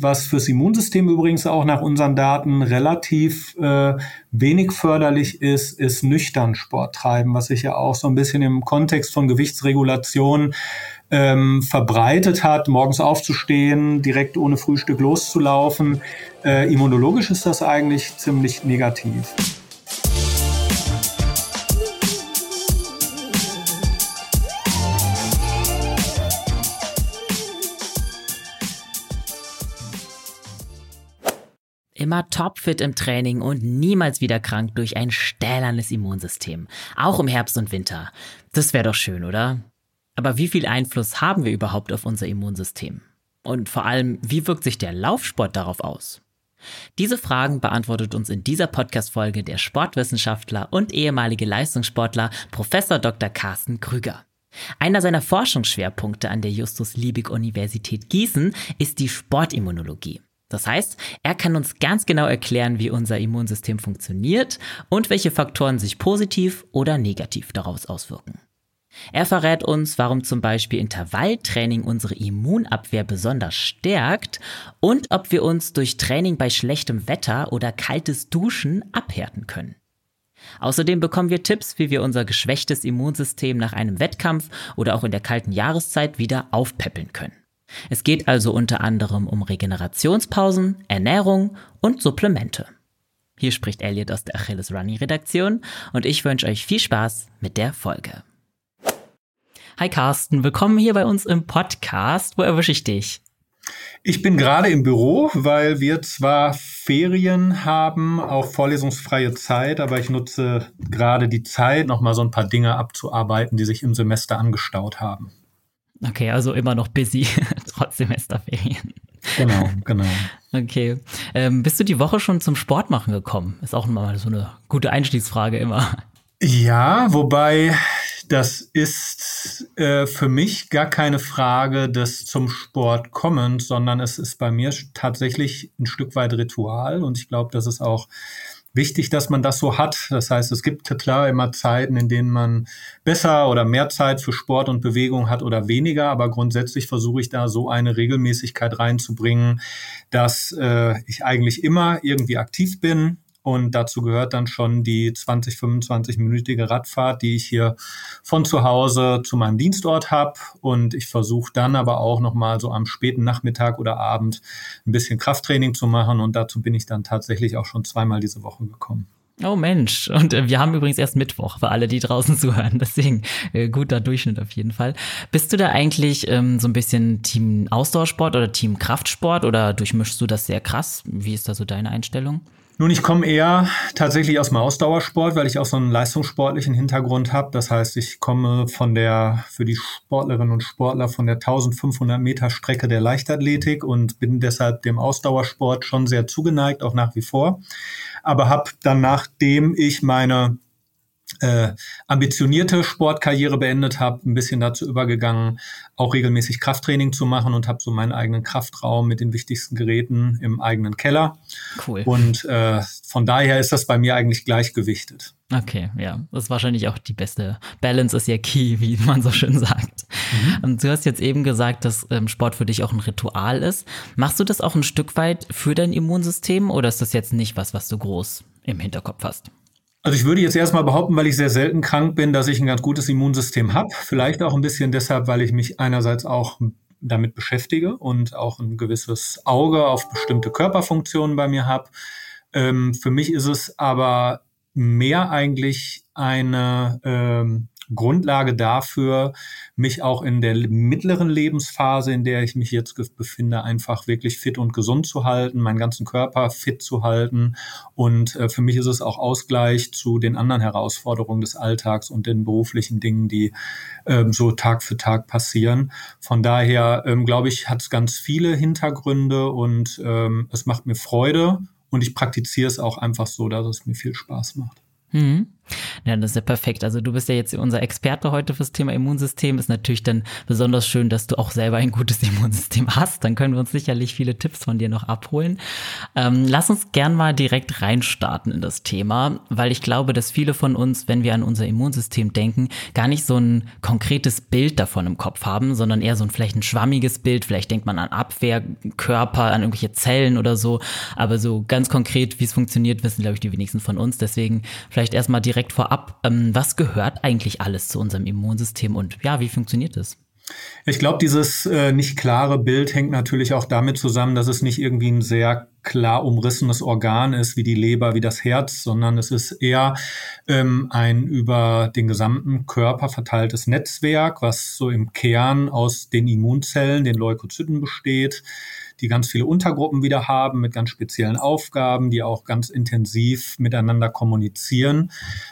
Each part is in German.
Was fürs Immunsystem übrigens auch nach unseren Daten relativ äh, wenig förderlich ist, ist nüchtern Sport treiben, was sich ja auch so ein bisschen im Kontext von Gewichtsregulation ähm, verbreitet hat, morgens aufzustehen, direkt ohne Frühstück loszulaufen. Äh, immunologisch ist das eigentlich ziemlich negativ. Immer topfit im Training und niemals wieder krank durch ein stählernes Immunsystem. Auch im Herbst und Winter. Das wäre doch schön, oder? Aber wie viel Einfluss haben wir überhaupt auf unser Immunsystem? Und vor allem, wie wirkt sich der Laufsport darauf aus? Diese Fragen beantwortet uns in dieser Podcast-Folge der Sportwissenschaftler und ehemalige Leistungssportler Professor Dr. Carsten Krüger. Einer seiner Forschungsschwerpunkte an der Justus Liebig Universität Gießen ist die Sportimmunologie. Das heißt, er kann uns ganz genau erklären, wie unser Immunsystem funktioniert und welche Faktoren sich positiv oder negativ daraus auswirken. Er verrät uns, warum zum Beispiel Intervalltraining unsere Immunabwehr besonders stärkt und ob wir uns durch Training bei schlechtem Wetter oder kaltes Duschen abhärten können. Außerdem bekommen wir Tipps, wie wir unser geschwächtes Immunsystem nach einem Wettkampf oder auch in der kalten Jahreszeit wieder aufpäppeln können. Es geht also unter anderem um Regenerationspausen, Ernährung und Supplemente. Hier spricht Elliot aus der Achilles Running Redaktion und ich wünsche euch viel Spaß mit der Folge. Hi Carsten, willkommen hier bei uns im Podcast. Wo erwische ich dich? Ich bin gerade im Büro, weil wir zwar Ferien haben, auch vorlesungsfreie Zeit, aber ich nutze gerade die Zeit, nochmal so ein paar Dinge abzuarbeiten, die sich im Semester angestaut haben. Okay, also immer noch busy, trotz Semesterferien. Genau, genau. Okay. Ähm, bist du die Woche schon zum Sport machen gekommen? Ist auch mal so eine gute Einstiegsfrage immer. Ja, wobei das ist äh, für mich gar keine Frage des zum Sport kommens, sondern es ist bei mir tatsächlich ein Stück weit Ritual und ich glaube, das ist auch wichtig, dass man das so hat. Das heißt, es gibt klar immer Zeiten, in denen man besser oder mehr Zeit für Sport und Bewegung hat oder weniger, aber grundsätzlich versuche ich da so eine Regelmäßigkeit reinzubringen, dass äh, ich eigentlich immer irgendwie aktiv bin, und dazu gehört dann schon die 20, 25-minütige Radfahrt, die ich hier von zu Hause zu meinem Dienstort habe. Und ich versuche dann aber auch nochmal so am späten Nachmittag oder Abend ein bisschen Krafttraining zu machen. Und dazu bin ich dann tatsächlich auch schon zweimal diese Woche gekommen. Oh Mensch, und äh, wir haben übrigens erst Mittwoch für alle, die draußen zuhören. Deswegen äh, guter Durchschnitt auf jeden Fall. Bist du da eigentlich ähm, so ein bisschen Team Ausdauersport oder Team Kraftsport oder durchmischst du das sehr krass? Wie ist da so deine Einstellung? Nun, ich komme eher tatsächlich aus dem Ausdauersport, weil ich auch so einen leistungssportlichen Hintergrund habe. Das heißt, ich komme von der, für die Sportlerinnen und Sportler von der 1500 Meter Strecke der Leichtathletik und bin deshalb dem Ausdauersport schon sehr zugeneigt, auch nach wie vor. Aber habe dann, nachdem ich meine äh, ambitionierte Sportkarriere beendet habe, ein bisschen dazu übergegangen, auch regelmäßig Krafttraining zu machen und habe so meinen eigenen Kraftraum mit den wichtigsten Geräten im eigenen Keller. Cool. Und äh, von daher ist das bei mir eigentlich gleichgewichtet. Okay, ja, das ist wahrscheinlich auch die beste Balance ist ja key, wie man so schön sagt. Mhm. Du hast jetzt eben gesagt, dass ähm, Sport für dich auch ein Ritual ist. Machst du das auch ein Stück weit für dein Immunsystem oder ist das jetzt nicht was, was du groß im Hinterkopf hast? Also ich würde jetzt erstmal behaupten, weil ich sehr selten krank bin, dass ich ein ganz gutes Immunsystem habe. Vielleicht auch ein bisschen deshalb, weil ich mich einerseits auch damit beschäftige und auch ein gewisses Auge auf bestimmte Körperfunktionen bei mir habe. Ähm, für mich ist es aber mehr eigentlich eine ähm, Grundlage dafür, mich auch in der mittleren Lebensphase, in der ich mich jetzt befinde, einfach wirklich fit und gesund zu halten, meinen ganzen Körper fit zu halten. Und äh, für mich ist es auch Ausgleich zu den anderen Herausforderungen des Alltags und den beruflichen Dingen, die ähm, so Tag für Tag passieren. Von daher, ähm, glaube ich, hat es ganz viele Hintergründe und ähm, es macht mir Freude und ich praktiziere es auch einfach so, dass es mir viel Spaß macht. Mhm. Ja, das ist ja perfekt. Also du bist ja jetzt unser Experte heute fürs Thema Immunsystem. Ist natürlich dann besonders schön, dass du auch selber ein gutes Immunsystem hast. Dann können wir uns sicherlich viele Tipps von dir noch abholen. Ähm, lass uns gern mal direkt reinstarten in das Thema, weil ich glaube, dass viele von uns, wenn wir an unser Immunsystem denken, gar nicht so ein konkretes Bild davon im Kopf haben, sondern eher so ein vielleicht ein schwammiges Bild. Vielleicht denkt man an Abwehrkörper, an irgendwelche Zellen oder so. Aber so ganz konkret, wie es funktioniert, wissen, glaube ich, die wenigsten von uns. Deswegen vielleicht erstmal direkt direkt vorab, ähm, was gehört eigentlich alles zu unserem Immunsystem und ja, wie funktioniert es? Ich glaube, dieses äh, nicht klare Bild hängt natürlich auch damit zusammen, dass es nicht irgendwie ein sehr klar umrissenes Organ ist, wie die Leber, wie das Herz, sondern es ist eher ähm, ein über den gesamten Körper verteiltes Netzwerk, was so im Kern aus den Immunzellen, den Leukozyten besteht die ganz viele Untergruppen wieder haben mit ganz speziellen Aufgaben, die auch ganz intensiv miteinander kommunizieren.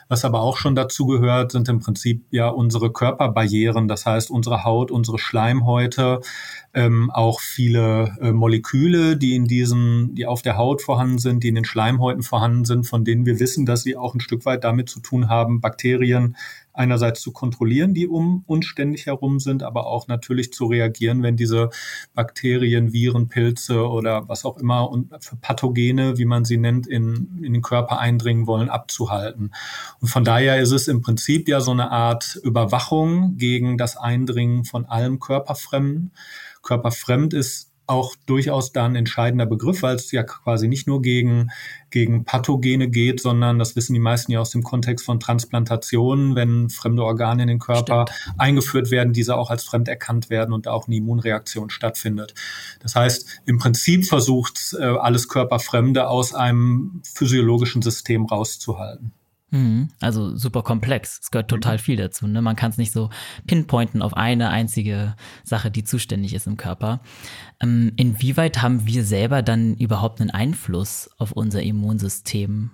Was aber auch schon dazu gehört, sind im Prinzip ja unsere Körperbarrieren, das heißt unsere Haut, unsere Schleimhäute, ähm, auch viele äh, Moleküle, die in diesen, die auf der Haut vorhanden sind, die in den Schleimhäuten vorhanden sind, von denen wir wissen, dass sie auch ein Stück weit damit zu tun haben, Bakterien einerseits zu kontrollieren, die um uns ständig herum sind, aber auch natürlich zu reagieren, wenn diese Bakterien, Viren, Pilze oder was auch immer und für Pathogene, wie man sie nennt, in, in den Körper eindringen wollen, abzuhalten. Und von daher ist es im Prinzip ja so eine Art Überwachung gegen das Eindringen von allem Körperfremden. Körperfremd ist auch durchaus da ein entscheidender Begriff, weil es ja quasi nicht nur gegen, gegen Pathogene geht, sondern das wissen die meisten ja aus dem Kontext von Transplantationen, wenn fremde Organe in den Körper Stimmt. eingeführt werden, diese auch als fremd erkannt werden und da auch eine Immunreaktion stattfindet. Das heißt, im Prinzip versucht äh, alles Körperfremde aus einem physiologischen System rauszuhalten. Mhm. Also super komplex. Es gehört total viel dazu. Ne? Man kann es nicht so pinpointen auf eine einzige Sache, die zuständig ist im Körper. Ähm, inwieweit haben wir selber dann überhaupt einen Einfluss auf unser Immunsystem?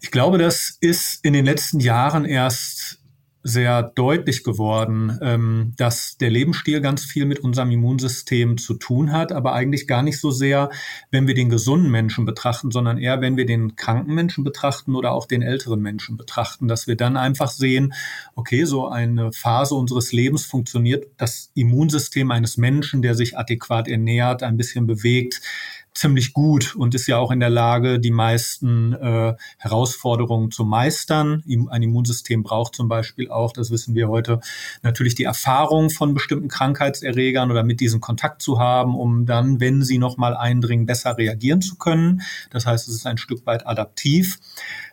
Ich glaube, das ist in den letzten Jahren erst sehr deutlich geworden, ähm, dass der Lebensstil ganz viel mit unserem Immunsystem zu tun hat, aber eigentlich gar nicht so sehr, wenn wir den gesunden Menschen betrachten, sondern eher, wenn wir den kranken Menschen betrachten oder auch den älteren Menschen betrachten, dass wir dann einfach sehen, okay, so eine Phase unseres Lebens funktioniert das Immunsystem eines Menschen, der sich adäquat ernährt, ein bisschen bewegt, ziemlich gut und ist ja auch in der Lage, die meisten äh, Herausforderungen zu meistern. Ein Immunsystem braucht zum Beispiel auch, das wissen wir heute, natürlich die Erfahrung von bestimmten Krankheitserregern oder mit diesen Kontakt zu haben, um dann, wenn sie nochmal eindringen, besser reagieren zu können. Das heißt, es ist ein Stück weit adaptiv.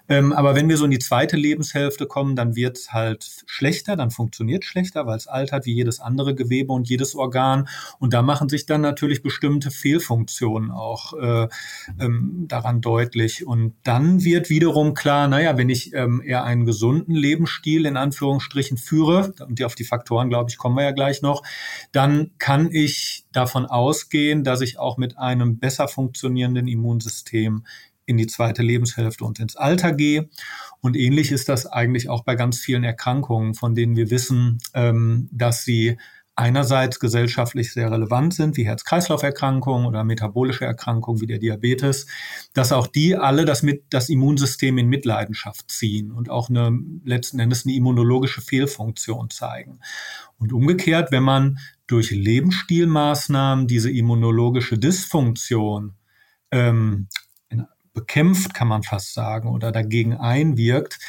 Ähm, aber wenn wir so in die zweite Lebenshälfte kommen, dann wird es halt schlechter, dann funktioniert schlechter, weil es altert wie jedes andere Gewebe und jedes Organ. Und da machen sich dann natürlich bestimmte Fehlfunktionen auch äh, ähm, daran deutlich. Und dann wird wiederum klar, naja, wenn ich ähm, eher einen gesunden Lebensstil in Anführungsstrichen führe, und auf die Faktoren, glaube ich, kommen wir ja gleich noch, dann kann ich davon ausgehen, dass ich auch mit einem besser funktionierenden Immunsystem in die zweite Lebenshälfte und ins Alter gehe. Und ähnlich ist das eigentlich auch bei ganz vielen Erkrankungen, von denen wir wissen, ähm, dass sie einerseits gesellschaftlich sehr relevant sind, wie Herz-Kreislauf-Erkrankungen oder metabolische Erkrankungen wie der Diabetes, dass auch die alle das, mit, das Immunsystem in Mitleidenschaft ziehen und auch eine, letzten Endes eine immunologische Fehlfunktion zeigen. Und umgekehrt, wenn man durch Lebensstilmaßnahmen diese immunologische Dysfunktion ähm, bekämpft, kann man fast sagen, oder dagegen einwirkt,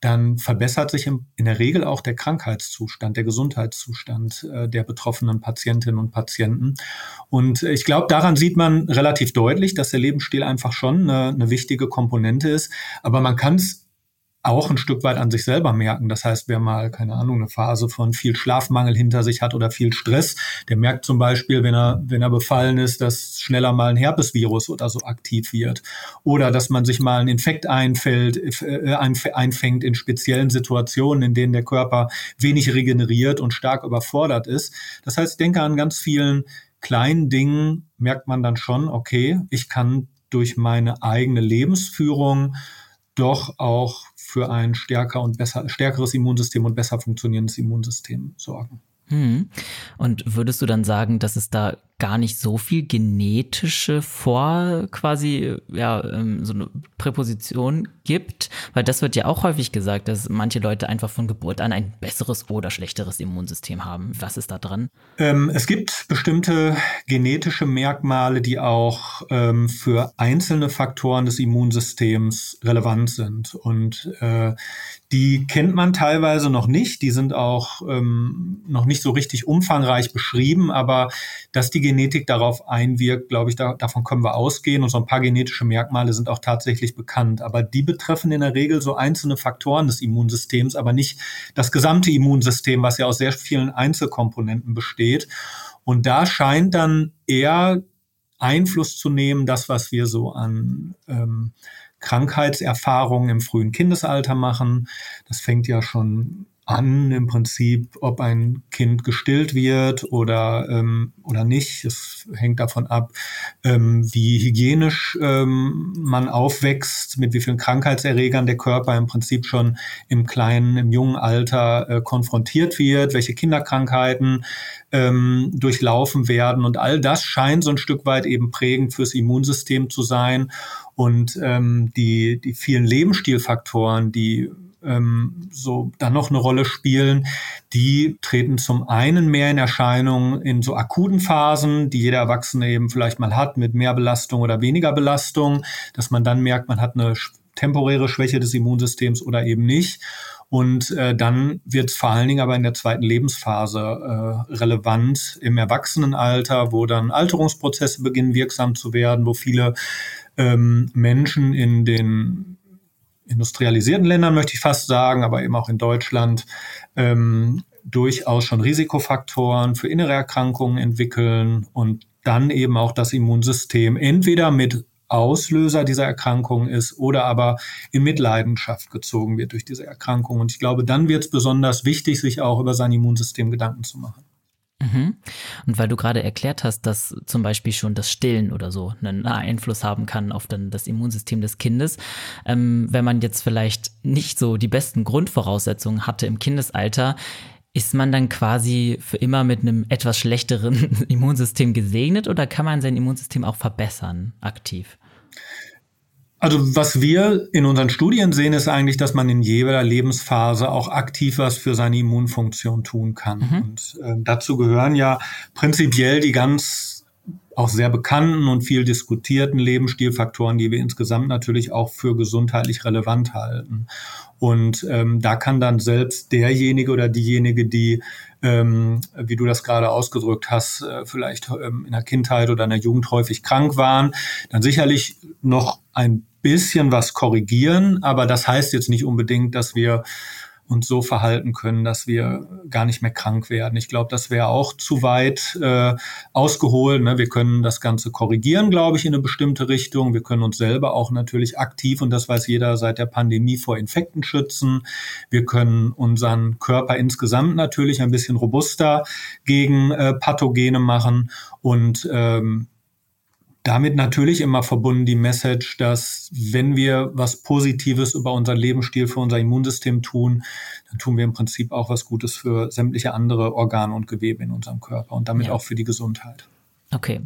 dann verbessert sich in der Regel auch der Krankheitszustand, der Gesundheitszustand äh, der betroffenen Patientinnen und Patienten. Und ich glaube, daran sieht man relativ deutlich, dass der Lebensstil einfach schon eine, eine wichtige Komponente ist. Aber man kann es auch ein Stück weit an sich selber merken. Das heißt, wer mal, keine Ahnung, eine Phase von viel Schlafmangel hinter sich hat oder viel Stress, der merkt zum Beispiel, wenn er, wenn er befallen ist, dass schneller mal ein Herpesvirus oder so aktiv wird. Oder dass man sich mal ein Infekt einfällt, äh, einfängt in speziellen Situationen, in denen der Körper wenig regeneriert und stark überfordert ist. Das heißt, ich denke an ganz vielen kleinen Dingen merkt man dann schon, okay, ich kann durch meine eigene Lebensführung doch auch für ein stärker und besser, stärkeres Immunsystem und besser funktionierendes Immunsystem sorgen. Hm. Und würdest du dann sagen, dass es da gar nicht so viel genetische Vor quasi ja ähm, so eine Präposition gibt, weil das wird ja auch häufig gesagt, dass manche Leute einfach von Geburt an ein besseres oder schlechteres Immunsystem haben. Was ist da dran? Ähm, es gibt bestimmte genetische Merkmale, die auch ähm, für einzelne Faktoren des Immunsystems relevant sind und äh, die kennt man teilweise noch nicht. Die sind auch ähm, noch nicht so richtig umfangreich beschrieben, aber dass die Genetik darauf einwirkt, glaube ich, da, davon können wir ausgehen. Und so ein paar genetische Merkmale sind auch tatsächlich bekannt. Aber die betreffen in der Regel so einzelne Faktoren des Immunsystems, aber nicht das gesamte Immunsystem, was ja aus sehr vielen Einzelkomponenten besteht. Und da scheint dann eher Einfluss zu nehmen, das, was wir so an ähm, Krankheitserfahrungen im frühen Kindesalter machen. Das fängt ja schon an im Prinzip, ob ein Kind gestillt wird oder, ähm, oder nicht. Es hängt davon ab, ähm, wie hygienisch ähm, man aufwächst, mit wie vielen Krankheitserregern der Körper im Prinzip schon im kleinen, im jungen Alter äh, konfrontiert wird, welche Kinderkrankheiten ähm, durchlaufen werden. Und all das scheint so ein Stück weit eben prägend fürs Immunsystem zu sein. Und ähm, die, die vielen Lebensstilfaktoren, die ähm, so dann noch eine Rolle spielen, die treten zum einen mehr in Erscheinung in so akuten Phasen, die jeder Erwachsene eben vielleicht mal hat, mit mehr Belastung oder weniger Belastung, dass man dann merkt, man hat eine temporäre Schwäche des Immunsystems oder eben nicht. Und äh, dann wird es vor allen Dingen aber in der zweiten Lebensphase äh, relevant im Erwachsenenalter, wo dann Alterungsprozesse beginnen wirksam zu werden, wo viele ähm, Menschen in den industrialisierten Ländern, möchte ich fast sagen, aber eben auch in Deutschland, ähm, durchaus schon Risikofaktoren für innere Erkrankungen entwickeln und dann eben auch das Immunsystem entweder mit Auslöser dieser Erkrankung ist oder aber in Mitleidenschaft gezogen wird durch diese Erkrankung. Und ich glaube, dann wird es besonders wichtig, sich auch über sein Immunsystem Gedanken zu machen. Mhm. Und weil du gerade erklärt hast, dass zum Beispiel schon das Stillen oder so einen Einfluss haben kann auf dann das Immunsystem des Kindes, ähm, wenn man jetzt vielleicht nicht so die besten Grundvoraussetzungen hatte im Kindesalter, ist man dann quasi für immer mit einem etwas schlechteren Immunsystem gesegnet oder kann man sein Immunsystem auch verbessern aktiv? Also was wir in unseren Studien sehen, ist eigentlich, dass man in jeder Lebensphase auch aktiv was für seine Immunfunktion tun kann. Mhm. Und äh, dazu gehören ja prinzipiell die ganz auch sehr bekannten und viel diskutierten Lebensstilfaktoren, die wir insgesamt natürlich auch für gesundheitlich relevant halten. Und ähm, da kann dann selbst derjenige oder diejenige, die, ähm, wie du das gerade ausgedrückt hast, äh, vielleicht ähm, in der Kindheit oder in der Jugend häufig krank waren, dann sicherlich noch ein bisschen was korrigieren. Aber das heißt jetzt nicht unbedingt, dass wir uns so verhalten können, dass wir gar nicht mehr krank werden. Ich glaube, das wäre auch zu weit äh, ausgeholt. Ne? Wir können das Ganze korrigieren, glaube ich, in eine bestimmte Richtung. Wir können uns selber auch natürlich aktiv, und das weiß jeder seit der Pandemie, vor Infekten schützen. Wir können unseren Körper insgesamt natürlich ein bisschen robuster gegen äh, Pathogene machen. Und ähm, damit natürlich immer verbunden die Message, dass wenn wir was Positives über unseren Lebensstil für unser Immunsystem tun, dann tun wir im Prinzip auch was Gutes für sämtliche andere Organe und Gewebe in unserem Körper und damit ja. auch für die Gesundheit. Okay.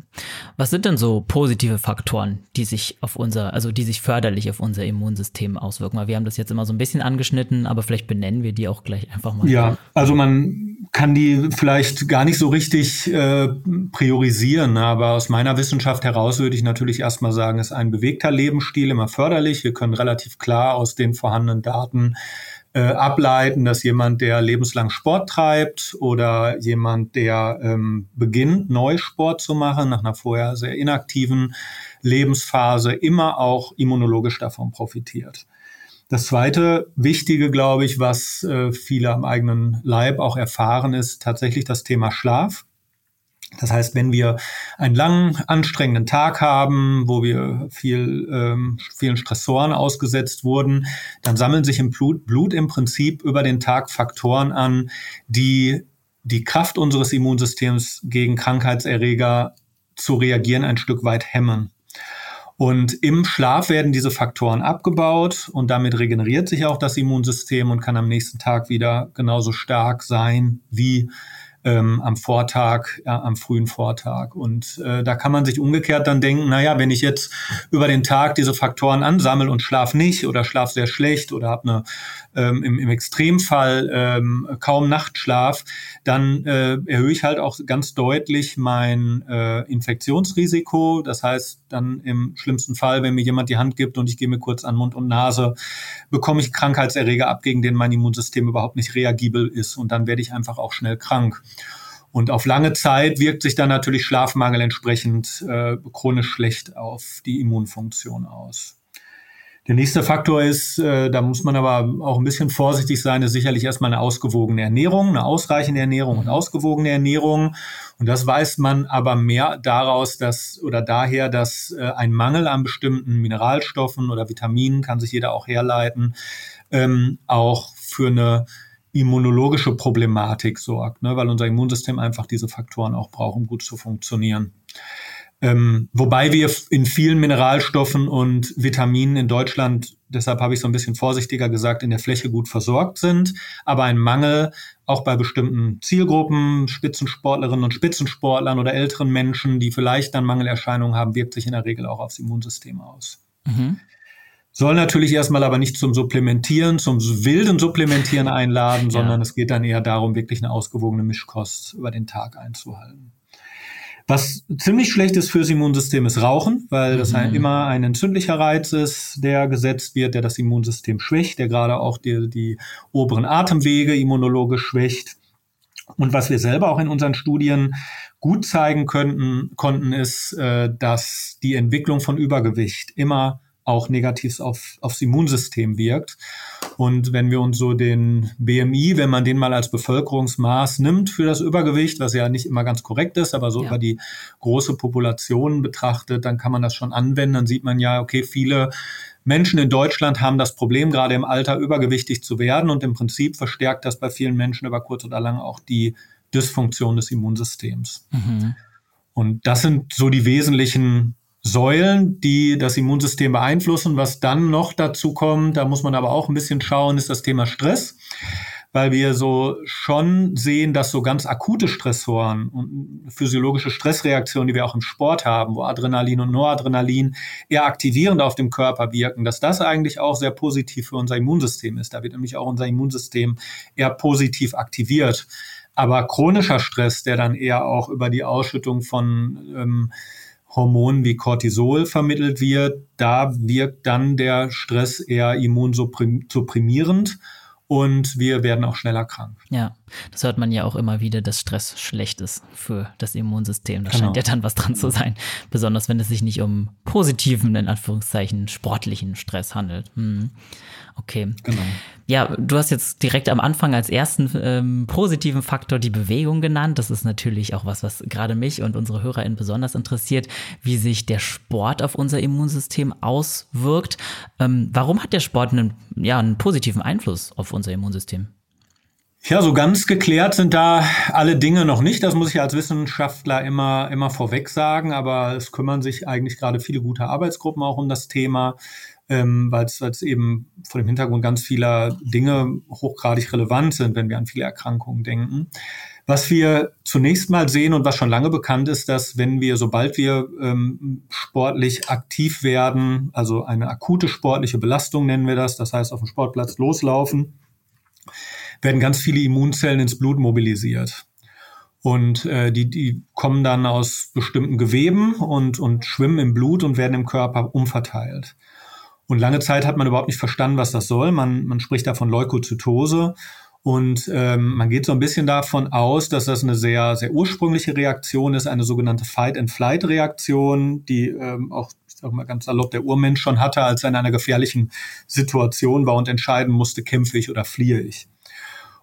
Was sind denn so positive Faktoren, die sich auf unser, also die sich förderlich auf unser Immunsystem auswirken? Weil wir haben das jetzt immer so ein bisschen angeschnitten, aber vielleicht benennen wir die auch gleich einfach mal. Ja, also man kann die vielleicht gar nicht so richtig äh, priorisieren, aber aus meiner Wissenschaft heraus würde ich natürlich erstmal sagen, ist ein bewegter Lebensstil immer förderlich. Wir können relativ klar aus den vorhandenen Daten äh, ableiten, dass jemand, der lebenslang Sport treibt oder jemand, der ähm, beginnt, neu Sport zu machen, nach einer vorher sehr inaktiven Lebensphase, immer auch immunologisch davon profitiert. Das zweite Wichtige, glaube ich, was äh, viele am eigenen Leib auch erfahren, ist tatsächlich das Thema Schlaf. Das heißt, wenn wir einen langen, anstrengenden Tag haben, wo wir viel, ähm, vielen Stressoren ausgesetzt wurden, dann sammeln sich im Blut, Blut im Prinzip über den Tag Faktoren an, die die Kraft unseres Immunsystems gegen Krankheitserreger zu reagieren ein Stück weit hemmen. Und im Schlaf werden diese Faktoren abgebaut und damit regeneriert sich auch das Immunsystem und kann am nächsten Tag wieder genauso stark sein wie ähm, am Vortag, ja, am frühen Vortag. Und äh, da kann man sich umgekehrt dann denken, naja, wenn ich jetzt über den Tag diese Faktoren ansammle und schlaf nicht oder schlaf sehr schlecht oder habe eine ähm, im, im Extremfall ähm, kaum Nachtschlaf, dann äh, erhöhe ich halt auch ganz deutlich mein äh, Infektionsrisiko. Das heißt, dann im schlimmsten Fall, wenn mir jemand die Hand gibt und ich gehe mir kurz an Mund und Nase, bekomme ich Krankheitserreger ab, gegen den mein Immunsystem überhaupt nicht reagibel ist. Und dann werde ich einfach auch schnell krank. Und auf lange Zeit wirkt sich dann natürlich Schlafmangel entsprechend äh, chronisch schlecht auf die Immunfunktion aus. Der nächste Faktor ist, äh, da muss man aber auch ein bisschen vorsichtig sein, ist sicherlich erstmal eine ausgewogene Ernährung, eine ausreichende Ernährung und ausgewogene Ernährung. Und das weiß man aber mehr daraus, dass oder daher, dass äh, ein Mangel an bestimmten Mineralstoffen oder Vitaminen, kann sich jeder auch herleiten, ähm, auch für eine immunologische Problematik sorgt, ne, weil unser Immunsystem einfach diese Faktoren auch braucht, um gut zu funktionieren. Ähm, wobei wir in vielen Mineralstoffen und Vitaminen in Deutschland, deshalb habe ich so ein bisschen vorsichtiger gesagt, in der Fläche gut versorgt sind, aber ein Mangel auch bei bestimmten Zielgruppen, Spitzensportlerinnen und Spitzensportlern oder älteren Menschen, die vielleicht dann Mangelerscheinungen haben, wirkt sich in der Regel auch aufs Immunsystem aus. Mhm. Soll natürlich erstmal aber nicht zum Supplementieren, zum wilden Supplementieren einladen, sondern ja. es geht dann eher darum, wirklich eine ausgewogene Mischkost über den Tag einzuhalten. Was ziemlich schlecht ist fürs Immunsystem ist Rauchen, weil das mhm. immer ein entzündlicher Reiz ist, der gesetzt wird, der das Immunsystem schwächt, der gerade auch die, die oberen Atemwege immunologisch schwächt. Und was wir selber auch in unseren Studien gut zeigen könnten, konnten, ist, äh, dass die Entwicklung von Übergewicht immer auch negativ auf, aufs Immunsystem wirkt. Und wenn wir uns so den BMI, wenn man den mal als Bevölkerungsmaß nimmt für das Übergewicht, was ja nicht immer ganz korrekt ist, aber so ja. über die große Population betrachtet, dann kann man das schon anwenden. Dann sieht man ja, okay, viele Menschen in Deutschland haben das Problem, gerade im Alter übergewichtig zu werden. Und im Prinzip verstärkt das bei vielen Menschen über kurz oder lang auch die Dysfunktion des Immunsystems. Mhm. Und das sind so die wesentlichen Säulen, die das Immunsystem beeinflussen. Was dann noch dazu kommt, da muss man aber auch ein bisschen schauen, ist das Thema Stress, weil wir so schon sehen, dass so ganz akute Stressoren und physiologische Stressreaktionen, die wir auch im Sport haben, wo Adrenalin und Noradrenalin eher aktivierend auf dem Körper wirken, dass das eigentlich auch sehr positiv für unser Immunsystem ist. Da wird nämlich auch unser Immunsystem eher positiv aktiviert. Aber chronischer Stress, der dann eher auch über die Ausschüttung von ähm, Hormonen wie Cortisol vermittelt wird, da wirkt dann der Stress eher immunsupprimierend und wir werden auch schneller krank. Ja, das hört man ja auch immer wieder, dass Stress schlecht ist für das Immunsystem. Da genau. scheint ja dann was dran zu sein. Besonders wenn es sich nicht um positiven, in Anführungszeichen, sportlichen Stress handelt. Hm. Okay. Genau. Ja, du hast jetzt direkt am Anfang als ersten ähm, positiven Faktor die Bewegung genannt. Das ist natürlich auch was, was gerade mich und unsere HörerInnen besonders interessiert, wie sich der Sport auf unser Immunsystem auswirkt. Ähm, warum hat der Sport einen, ja, einen positiven Einfluss auf unser Immunsystem? Ja, so ganz geklärt sind da alle Dinge noch nicht. Das muss ich als Wissenschaftler immer, immer vorweg sagen. Aber es kümmern sich eigentlich gerade viele gute Arbeitsgruppen auch um das Thema ähm, weil es eben vor dem Hintergrund ganz vieler Dinge hochgradig relevant sind, wenn wir an viele Erkrankungen denken. Was wir zunächst mal sehen und was schon lange bekannt ist, dass wenn wir, sobald wir ähm, sportlich aktiv werden, also eine akute sportliche Belastung nennen wir das, das heißt auf dem Sportplatz loslaufen, werden ganz viele Immunzellen ins Blut mobilisiert. Und äh, die, die kommen dann aus bestimmten Geweben und, und schwimmen im Blut und werden im Körper umverteilt. Und lange Zeit hat man überhaupt nicht verstanden, was das soll. Man, man spricht da von Leukozytose. Und ähm, man geht so ein bisschen davon aus, dass das eine sehr, sehr ursprüngliche Reaktion ist, eine sogenannte Fight-and-Flight-Reaktion, die ähm, auch, ich sag mal ganz salopp, der Urmensch schon hatte, als er in einer gefährlichen Situation war und entscheiden musste, kämpfe ich oder fliehe ich.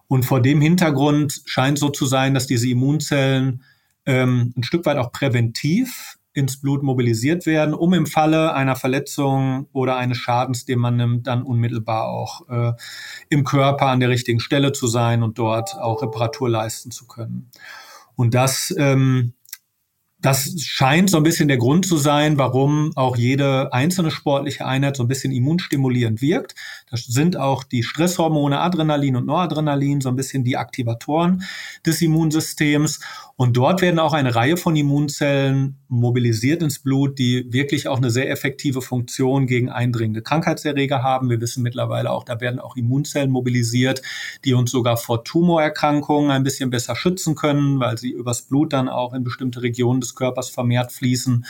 Und vor dem Hintergrund scheint so zu sein, dass diese Immunzellen ähm, ein Stück weit auch präventiv ins Blut mobilisiert werden, um im Falle einer Verletzung oder eines Schadens, den man nimmt, dann unmittelbar auch äh, im Körper an der richtigen Stelle zu sein und dort auch Reparatur leisten zu können. Und das ähm, das scheint so ein bisschen der Grund zu sein, warum auch jede einzelne sportliche Einheit so ein bisschen immunstimulierend wirkt. Das sind auch die Stresshormone Adrenalin und Noradrenalin so ein bisschen die Aktivatoren des Immunsystems. Und dort werden auch eine Reihe von Immunzellen mobilisiert ins Blut, die wirklich auch eine sehr effektive Funktion gegen eindringende Krankheitserreger haben. Wir wissen mittlerweile auch, da werden auch Immunzellen mobilisiert, die uns sogar vor Tumorerkrankungen ein bisschen besser schützen können, weil sie übers Blut dann auch in bestimmte Regionen des Körpers vermehrt fließen,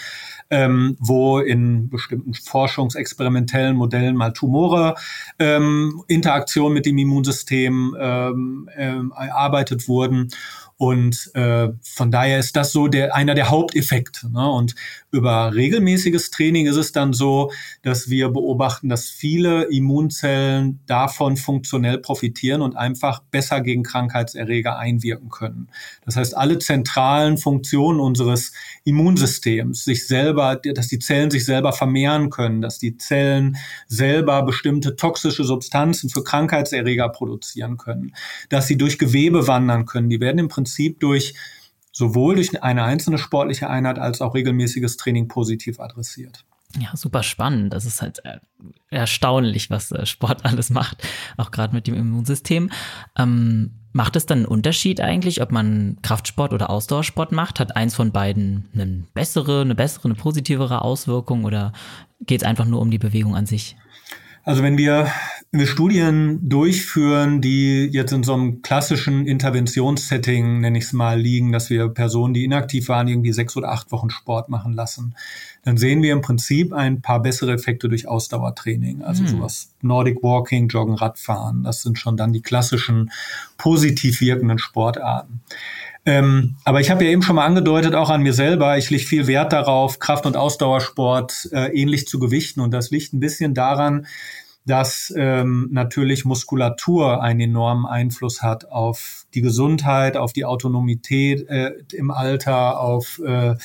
ähm, wo in bestimmten forschungsexperimentellen Modellen mal Tumore ähm, Interaktion mit dem Immunsystem ähm, ähm, erarbeitet wurden. Und äh, von daher ist das so der, einer der Haupteffekte. Ne? Und über regelmäßiges Training ist es dann so, dass wir beobachten, dass viele Immunzellen davon funktionell profitieren und einfach besser gegen Krankheitserreger einwirken können. Das heißt, alle zentralen Funktionen unseres Immunsystems, sich selber, dass die Zellen sich selber vermehren können, dass die Zellen selber bestimmte toxische Substanzen für Krankheitserreger produzieren können, dass sie durch Gewebe wandern können, die werden im Prinzip Prinzip durch sowohl durch eine einzelne sportliche Einheit als auch regelmäßiges Training positiv adressiert. Ja, super spannend. Das ist halt äh, erstaunlich, was äh, Sport alles macht, auch gerade mit dem Immunsystem. Ähm, macht es dann einen Unterschied eigentlich, ob man Kraftsport oder Ausdauersport macht? Hat eins von beiden eine bessere, eine bessere, eine positivere Auswirkung oder geht es einfach nur um die Bewegung an sich? Also wenn wir, wenn wir Studien durchführen, die jetzt in so einem klassischen Interventionssetting, nenne ich es mal, liegen, dass wir Personen, die inaktiv waren, irgendwie sechs oder acht Wochen Sport machen lassen, dann sehen wir im Prinzip ein paar bessere Effekte durch Ausdauertraining. Also hm. sowas Nordic Walking, Joggen, Radfahren. Das sind schon dann die klassischen positiv wirkenden Sportarten. Ähm, aber ich habe ja eben schon mal angedeutet, auch an mir selber, ich lege viel Wert darauf, Kraft- und Ausdauersport äh, ähnlich zu gewichten. Und das liegt ein bisschen daran, dass ähm, natürlich Muskulatur einen enormen Einfluss hat auf die Gesundheit, auf die Autonomität äh, im Alter, auf äh,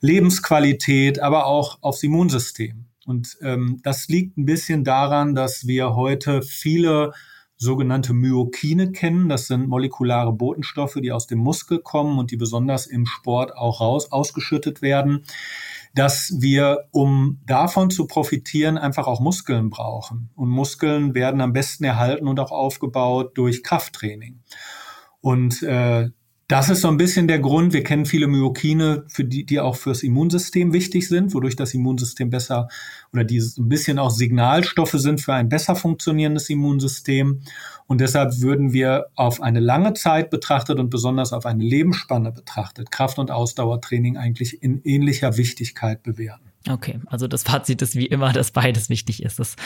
Lebensqualität, aber auch aufs Immunsystem. Und ähm, das liegt ein bisschen daran, dass wir heute viele sogenannte Myokine kennen. Das sind molekulare Botenstoffe, die aus dem Muskel kommen und die besonders im Sport auch raus ausgeschüttet werden, dass wir, um davon zu profitieren, einfach auch Muskeln brauchen. Und Muskeln werden am besten erhalten und auch aufgebaut durch Krafttraining. Und äh, das ist so ein bisschen der Grund. Wir kennen viele Myokine, für die, die auch fürs Immunsystem wichtig sind, wodurch das Immunsystem besser oder die ein bisschen auch Signalstoffe sind für ein besser funktionierendes Immunsystem. Und deshalb würden wir auf eine lange Zeit betrachtet und besonders auf eine Lebensspanne betrachtet Kraft- und Ausdauertraining eigentlich in ähnlicher Wichtigkeit bewerten. Okay, also das Fazit ist wie immer, dass beides wichtig ist. Das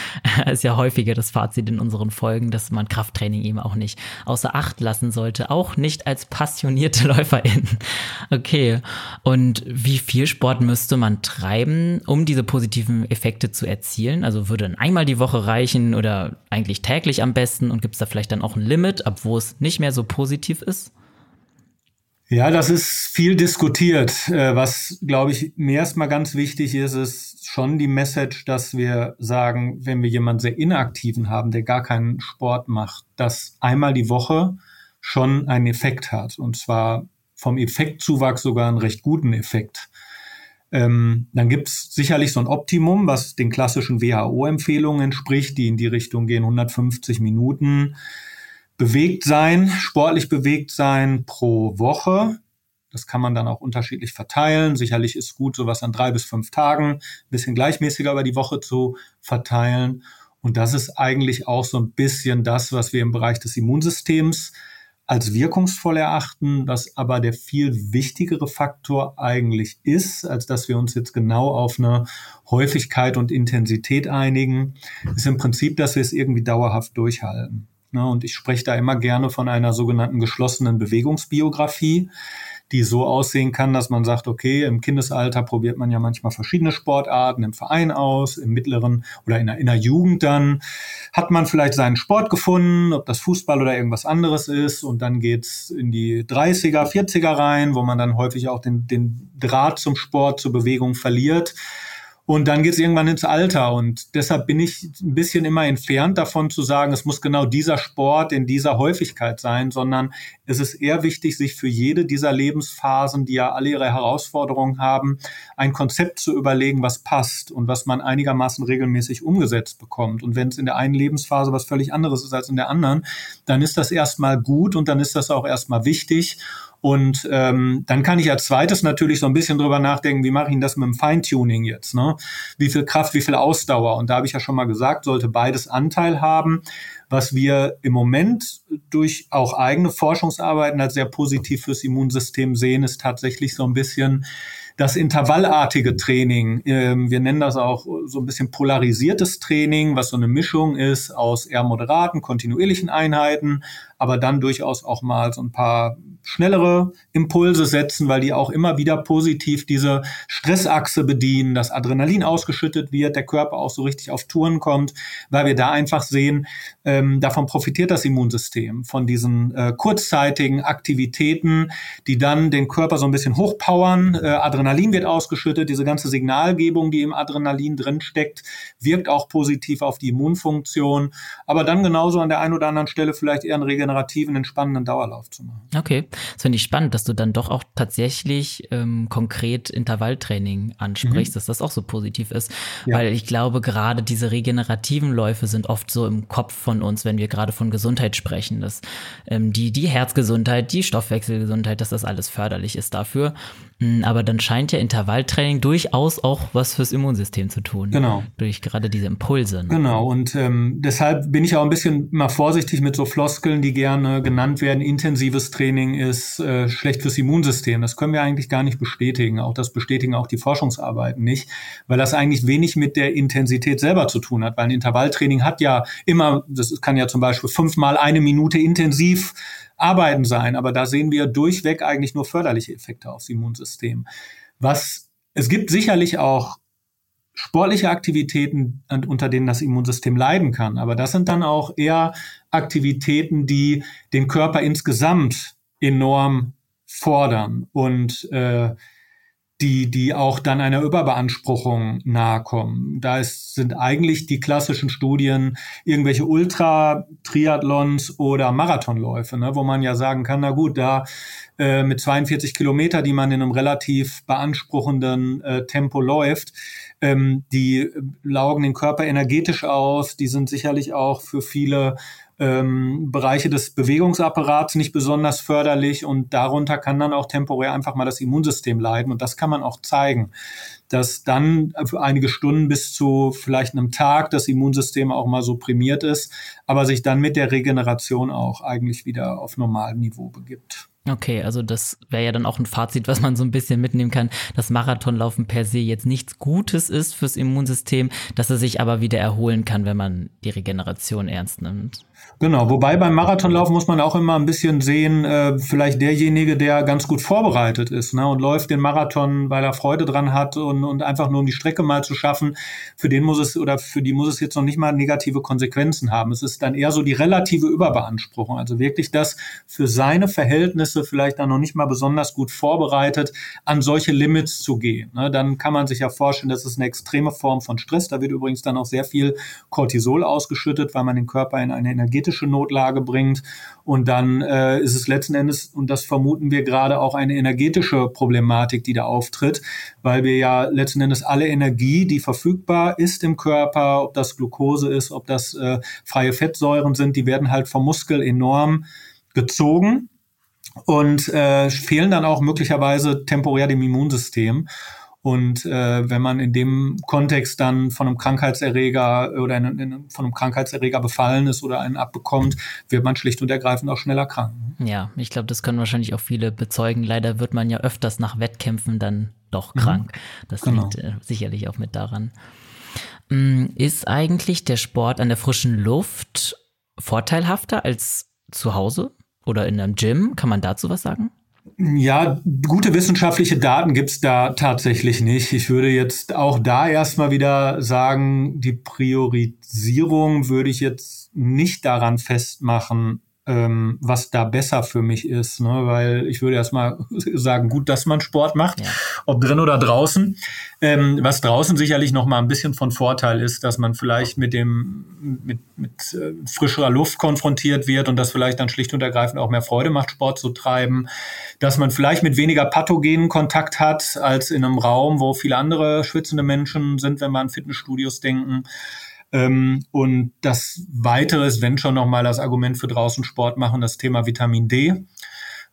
ist ja häufiger das Fazit in unseren Folgen, dass man Krafttraining eben auch nicht außer Acht lassen sollte, auch nicht als passionierte Läuferin. Okay, und wie viel Sport müsste man treiben, um diese positiven Effekte zu erzielen? Also würde dann einmal die Woche reichen oder eigentlich täglich am besten? Und gibt es da vielleicht dann auch ein Limit, ab wo es nicht mehr so positiv ist? Ja, das ist viel diskutiert. Äh, was, glaube ich, mir erstmal ganz wichtig ist, ist schon die Message, dass wir sagen, wenn wir jemanden sehr inaktiven haben, der gar keinen Sport macht, dass einmal die Woche schon einen Effekt hat. Und zwar vom Effektzuwachs sogar einen recht guten Effekt. Ähm, dann gibt's sicherlich so ein Optimum, was den klassischen WHO-Empfehlungen entspricht, die in die Richtung gehen, 150 Minuten bewegt sein, sportlich bewegt sein pro Woche. Das kann man dann auch unterschiedlich verteilen. Sicherlich ist gut, sowas an drei bis fünf Tagen, ein bisschen gleichmäßiger über die Woche zu verteilen. Und das ist eigentlich auch so ein bisschen das, was wir im Bereich des Immunsystems als wirkungsvoll erachten, was aber der viel wichtigere Faktor eigentlich ist, als dass wir uns jetzt genau auf eine Häufigkeit und Intensität einigen, ist im Prinzip, dass wir es irgendwie dauerhaft durchhalten. Ne? Und ich spreche da immer gerne von einer sogenannten geschlossenen Bewegungsbiografie, die so aussehen kann, dass man sagt, okay, im Kindesalter probiert man ja manchmal verschiedene Sportarten im Verein aus, im mittleren oder in der, in der Jugend dann hat man vielleicht seinen Sport gefunden, ob das Fußball oder irgendwas anderes ist und dann geht's in die 30er, 40er rein, wo man dann häufig auch den, den Draht zum Sport, zur Bewegung verliert. Und dann geht es irgendwann ins Alter. Und deshalb bin ich ein bisschen immer entfernt davon zu sagen, es muss genau dieser Sport in dieser Häufigkeit sein, sondern es ist eher wichtig, sich für jede dieser Lebensphasen, die ja alle ihre Herausforderungen haben, ein Konzept zu überlegen, was passt und was man einigermaßen regelmäßig umgesetzt bekommt. Und wenn es in der einen Lebensphase was völlig anderes ist als in der anderen, dann ist das erstmal gut und dann ist das auch erstmal wichtig. Und ähm, dann kann ich als zweites natürlich so ein bisschen drüber nachdenken, wie mache ich das mit dem Feintuning jetzt? Ne? Wie viel Kraft, wie viel Ausdauer? Und da habe ich ja schon mal gesagt, sollte beides Anteil haben. Was wir im Moment durch auch eigene Forschungsarbeiten als sehr positiv fürs Immunsystem sehen, ist tatsächlich so ein bisschen das intervallartige Training, ähm, wir nennen das auch so ein bisschen polarisiertes Training, was so eine Mischung ist aus eher moderaten, kontinuierlichen Einheiten, aber dann durchaus auch mal so ein paar schnellere Impulse setzen, weil die auch immer wieder positiv diese Stressachse bedienen, dass Adrenalin ausgeschüttet wird, der Körper auch so richtig auf Touren kommt, weil wir da einfach sehen, ähm, davon profitiert das Immunsystem, von diesen äh, kurzzeitigen Aktivitäten, die dann den Körper so ein bisschen hochpowern. Äh, Adrenalin wird ausgeschüttet, diese ganze Signalgebung, die im Adrenalin drin steckt, wirkt auch positiv auf die Immunfunktion, aber dann genauso an der einen oder anderen Stelle vielleicht eher einen regenerativen, entspannenden Dauerlauf zu machen. Okay. Das finde ich spannend, dass du dann doch auch tatsächlich ähm, konkret Intervalltraining ansprichst, mhm. dass das auch so positiv ist. Ja. Weil ich glaube, gerade diese regenerativen Läufe sind oft so im Kopf von uns, wenn wir gerade von Gesundheit sprechen, dass ähm, die, die Herzgesundheit, die Stoffwechselgesundheit, dass das alles förderlich ist dafür. Hm, aber dann scheint ja Intervalltraining durchaus auch was fürs Immunsystem zu tun. Genau. Durch gerade diese Impulse. Ne? Genau. Und ähm, deshalb bin ich auch ein bisschen mal vorsichtig mit so Floskeln, die gerne genannt werden. Intensives Training ist äh, schlecht fürs Immunsystem. Das können wir eigentlich gar nicht bestätigen. Auch das bestätigen auch die Forschungsarbeiten nicht, weil das eigentlich wenig mit der Intensität selber zu tun hat. Weil ein Intervalltraining hat ja immer, das kann ja zum Beispiel fünfmal eine Minute intensiv Arbeiten sein. Aber da sehen wir durchweg eigentlich nur förderliche Effekte aufs Immunsystem. Was, es gibt sicherlich auch sportliche Aktivitäten, unter denen das Immunsystem leiden kann. Aber das sind dann auch eher Aktivitäten, die den Körper insgesamt enorm fordern und äh, die, die auch dann einer Überbeanspruchung nahe kommen. Da ist, sind eigentlich die klassischen Studien irgendwelche Ultra-Triathlons oder Marathonläufe, ne, wo man ja sagen kann, na gut, da äh, mit 42 Kilometer, die man in einem relativ beanspruchenden äh, Tempo läuft, ähm, die laugen den Körper energetisch aus, die sind sicherlich auch für viele ähm, Bereiche des Bewegungsapparats nicht besonders förderlich und darunter kann dann auch temporär einfach mal das Immunsystem leiden und das kann man auch zeigen, dass dann für einige Stunden bis zu vielleicht einem Tag das Immunsystem auch mal so prämiert ist, aber sich dann mit der Regeneration auch eigentlich wieder auf normalem Niveau begibt. Okay, also das wäre ja dann auch ein Fazit, was man so ein bisschen mitnehmen kann, dass Marathonlaufen per se jetzt nichts Gutes ist fürs Immunsystem, dass er sich aber wieder erholen kann, wenn man die Regeneration ernst nimmt. Genau, wobei beim Marathonlauf muss man auch immer ein bisschen sehen, äh, vielleicht derjenige, der ganz gut vorbereitet ist ne, und läuft den Marathon, weil er Freude dran hat und, und einfach nur um die Strecke mal zu schaffen, für den muss es oder für die muss es jetzt noch nicht mal negative Konsequenzen haben. Es ist dann eher so die relative Überbeanspruchung, also wirklich das für seine Verhältnisse vielleicht dann noch nicht mal besonders gut vorbereitet, an solche Limits zu gehen. Ne, dann kann man sich ja vorstellen, das ist eine extreme Form von Stress. Da wird übrigens dann auch sehr viel Cortisol ausgeschüttet, weil man den Körper in eine Energie energetische Notlage bringt. Und dann äh, ist es letzten Endes, und das vermuten wir gerade, auch eine energetische Problematik, die da auftritt, weil wir ja letzten Endes alle Energie, die verfügbar ist im Körper, ob das Glucose ist, ob das äh, freie Fettsäuren sind, die werden halt vom Muskel enorm gezogen und äh, fehlen dann auch möglicherweise temporär dem Immunsystem. Und äh, wenn man in dem Kontext dann von einem Krankheitserreger oder in, in, von einem Krankheitserreger befallen ist oder einen abbekommt, wird man schlicht und ergreifend auch schneller krank. Ja, ich glaube, das können wahrscheinlich auch viele bezeugen. Leider wird man ja öfters nach Wettkämpfen dann doch mhm. krank. Mhm. Das genau. liegt äh, sicherlich auch mit daran. Mm, ist eigentlich der Sport an der frischen Luft vorteilhafter als zu Hause oder in einem Gym? Kann man dazu was sagen? Ja, gute wissenschaftliche Daten gibt's da tatsächlich nicht. Ich würde jetzt auch da erstmal wieder sagen, die Priorisierung würde ich jetzt nicht daran festmachen, ähm, was da besser für mich ist, ne? weil ich würde erstmal sagen, gut, dass man Sport macht, ja. ob drin oder draußen. Ähm, was draußen sicherlich noch mal ein bisschen von Vorteil ist, dass man vielleicht mit dem mit, mit äh, frischerer Luft konfrontiert wird und das vielleicht dann schlicht und ergreifend auch mehr Freude macht, Sport zu treiben, dass man vielleicht mit weniger pathogenen Kontakt hat als in einem Raum, wo viele andere schwitzende Menschen sind, wenn wir an Fitnessstudios denken. Ähm, und das Weitere ist, wenn schon nochmal das Argument für draußen Sport machen, das Thema Vitamin D,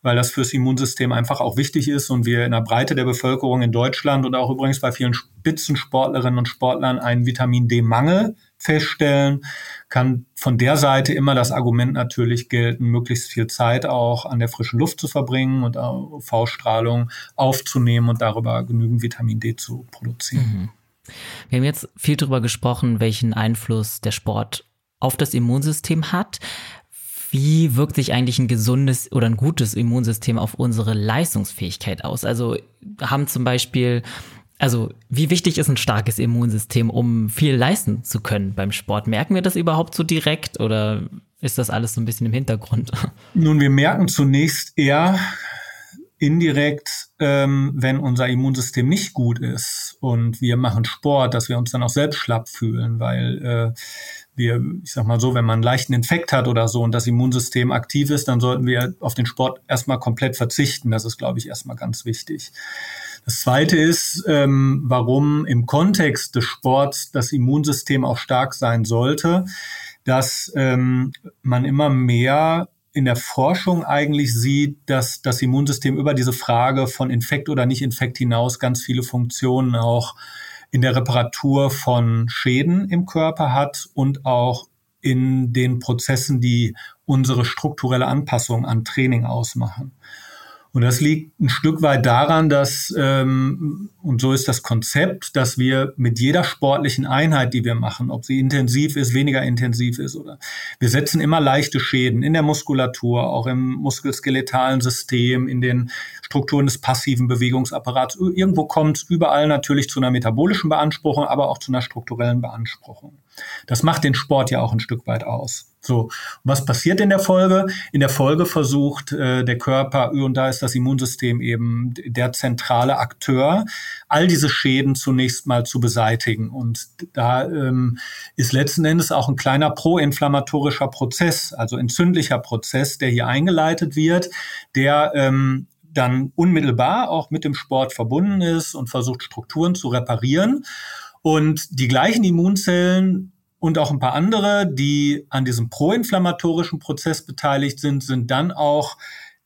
weil das fürs Immunsystem einfach auch wichtig ist und wir in der Breite der Bevölkerung in Deutschland und auch übrigens bei vielen Spitzensportlerinnen und Sportlern einen Vitamin D-Mangel feststellen, kann von der Seite immer das Argument natürlich gelten, möglichst viel Zeit auch an der frischen Luft zu verbringen und UV-Strahlung aufzunehmen und darüber genügend Vitamin D zu produzieren. Mhm. Wir haben jetzt viel darüber gesprochen, welchen Einfluss der Sport auf das Immunsystem hat. Wie wirkt sich eigentlich ein gesundes oder ein gutes Immunsystem auf unsere Leistungsfähigkeit aus? Also haben zum Beispiel, also wie wichtig ist ein starkes Immunsystem, um viel leisten zu können beim Sport? Merken wir das überhaupt so direkt oder ist das alles so ein bisschen im Hintergrund? Nun, wir merken zunächst eher, indirekt, ähm, wenn unser Immunsystem nicht gut ist und wir machen Sport, dass wir uns dann auch selbst schlapp fühlen, weil äh, wir, ich sag mal so, wenn man einen leichten Infekt hat oder so und das Immunsystem aktiv ist, dann sollten wir auf den Sport erstmal komplett verzichten. Das ist, glaube ich, erstmal ganz wichtig. Das zweite ist, ähm, warum im Kontext des Sports das Immunsystem auch stark sein sollte, dass ähm, man immer mehr in der Forschung eigentlich sieht, dass das Immunsystem über diese Frage von Infekt oder nicht Infekt hinaus ganz viele Funktionen auch in der Reparatur von Schäden im Körper hat und auch in den Prozessen, die unsere strukturelle Anpassung an Training ausmachen. Und das liegt ein Stück weit daran, dass, ähm, und so ist das Konzept, dass wir mit jeder sportlichen Einheit, die wir machen, ob sie intensiv ist, weniger intensiv ist, oder wir setzen immer leichte Schäden in der Muskulatur, auch im muskelskeletalen System, in den Strukturen des passiven Bewegungsapparats. Irgendwo kommt es überall natürlich zu einer metabolischen Beanspruchung, aber auch zu einer strukturellen Beanspruchung. Das macht den Sport ja auch ein Stück weit aus. So, was passiert in der Folge? In der Folge versucht äh, der Körper, und da ist das Immunsystem eben der zentrale Akteur, all diese Schäden zunächst mal zu beseitigen. Und da ähm, ist letzten Endes auch ein kleiner proinflammatorischer Prozess, also entzündlicher Prozess, der hier eingeleitet wird, der ähm, dann unmittelbar auch mit dem Sport verbunden ist und versucht, Strukturen zu reparieren. Und die gleichen Immunzellen und auch ein paar andere, die an diesem proinflammatorischen Prozess beteiligt sind, sind dann auch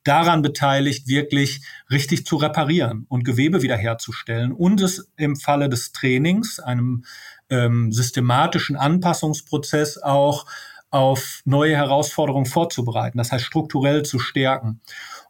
daran beteiligt, wirklich richtig zu reparieren und Gewebe wiederherzustellen und es im Falle des Trainings, einem ähm, systematischen Anpassungsprozess auch auf neue Herausforderungen vorzubereiten, das heißt strukturell zu stärken.